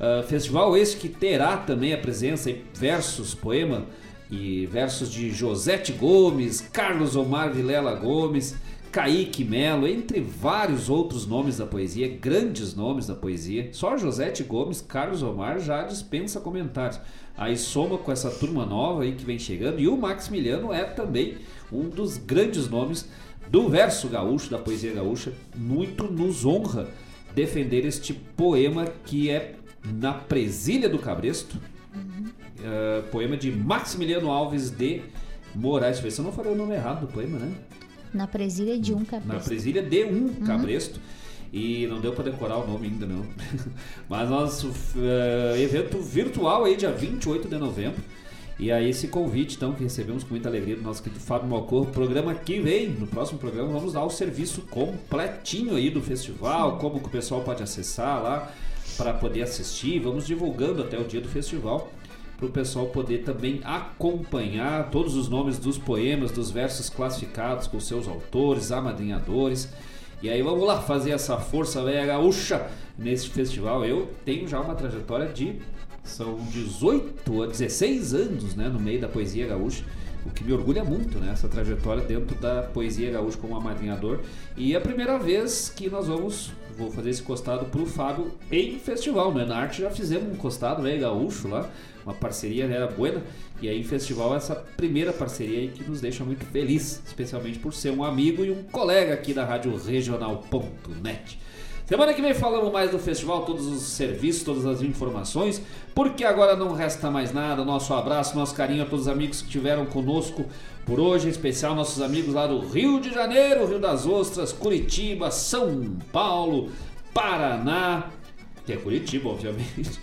Ah, festival esse que terá também a presença em versos, poema e versos de Josete Gomes, Carlos Omar Vilela Gomes, Kaique Melo, entre vários outros nomes da poesia, grandes nomes da poesia. Só Josete Gomes, Carlos Omar já dispensa comentários. Aí soma com essa turma nova aí que vem chegando e o Maximiliano é também um dos grandes nomes do verso gaúcho, da poesia gaúcha. Muito nos honra defender este poema que é na Presília do Cabresto, Uh, poema de Maximiliano Alves de Moraes. Deixa eu ver se eu não falei o nome errado do poema, né? Na presilha de um Na cabresto. Presília de um Cabresto. E não deu pra decorar o nome ainda, não. Mas nosso uh, evento virtual aí, dia 28 de novembro. E aí esse convite, então, que recebemos com muita alegria do nosso querido Fábio Malcor. Programa que vem, no próximo programa, vamos dar o serviço completinho aí do festival, como que o pessoal pode acessar lá para poder assistir. Vamos divulgando até o dia do festival para o pessoal poder também acompanhar todos os nomes dos poemas, dos versos classificados com seus autores, amadrinhadores. E aí vamos lá fazer essa força velha gaúcha nesse festival. Eu tenho já uma trajetória de são 18 a 16 anos, né, no meio da poesia gaúcha. O que me orgulha muito, né? Essa trajetória dentro da poesia gaúcha como amadrinhador. E é a primeira vez que nós vamos, vou fazer esse costado pro Fábio em festival, né? Na arte já fizemos um costado, né, gaúcho lá, uma parceria era buena. E aí em festival essa primeira parceria aí que nos deixa muito feliz, especialmente por ser um amigo e um colega aqui da Rádio Regional.net. Semana que vem falamos mais do festival, todos os serviços, todas as informações, porque agora não resta mais nada. Nosso abraço, nosso carinho a todos os amigos que estiveram conosco por hoje, em especial nossos amigos lá do Rio de Janeiro, Rio das Ostras, Curitiba, São Paulo, Paraná, que é Curitiba, obviamente.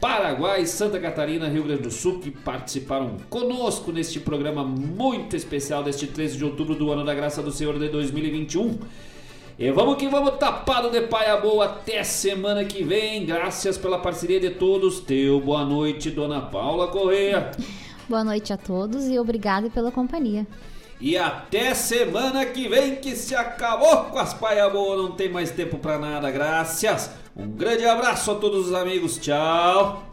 Paraguai, Santa Catarina, Rio Grande do Sul, que participaram conosco neste programa muito especial deste 13 de outubro do ano da graça do Senhor de 2021. E vamos que vamos tapado de paia boa até semana que vem. Graças pela parceria de todos. Teu boa noite, dona Paula Correia. Boa noite a todos e obrigado pela companhia. E até semana que vem que se acabou com as paia boa, não tem mais tempo para nada. Graças. Um grande abraço a todos os amigos. Tchau.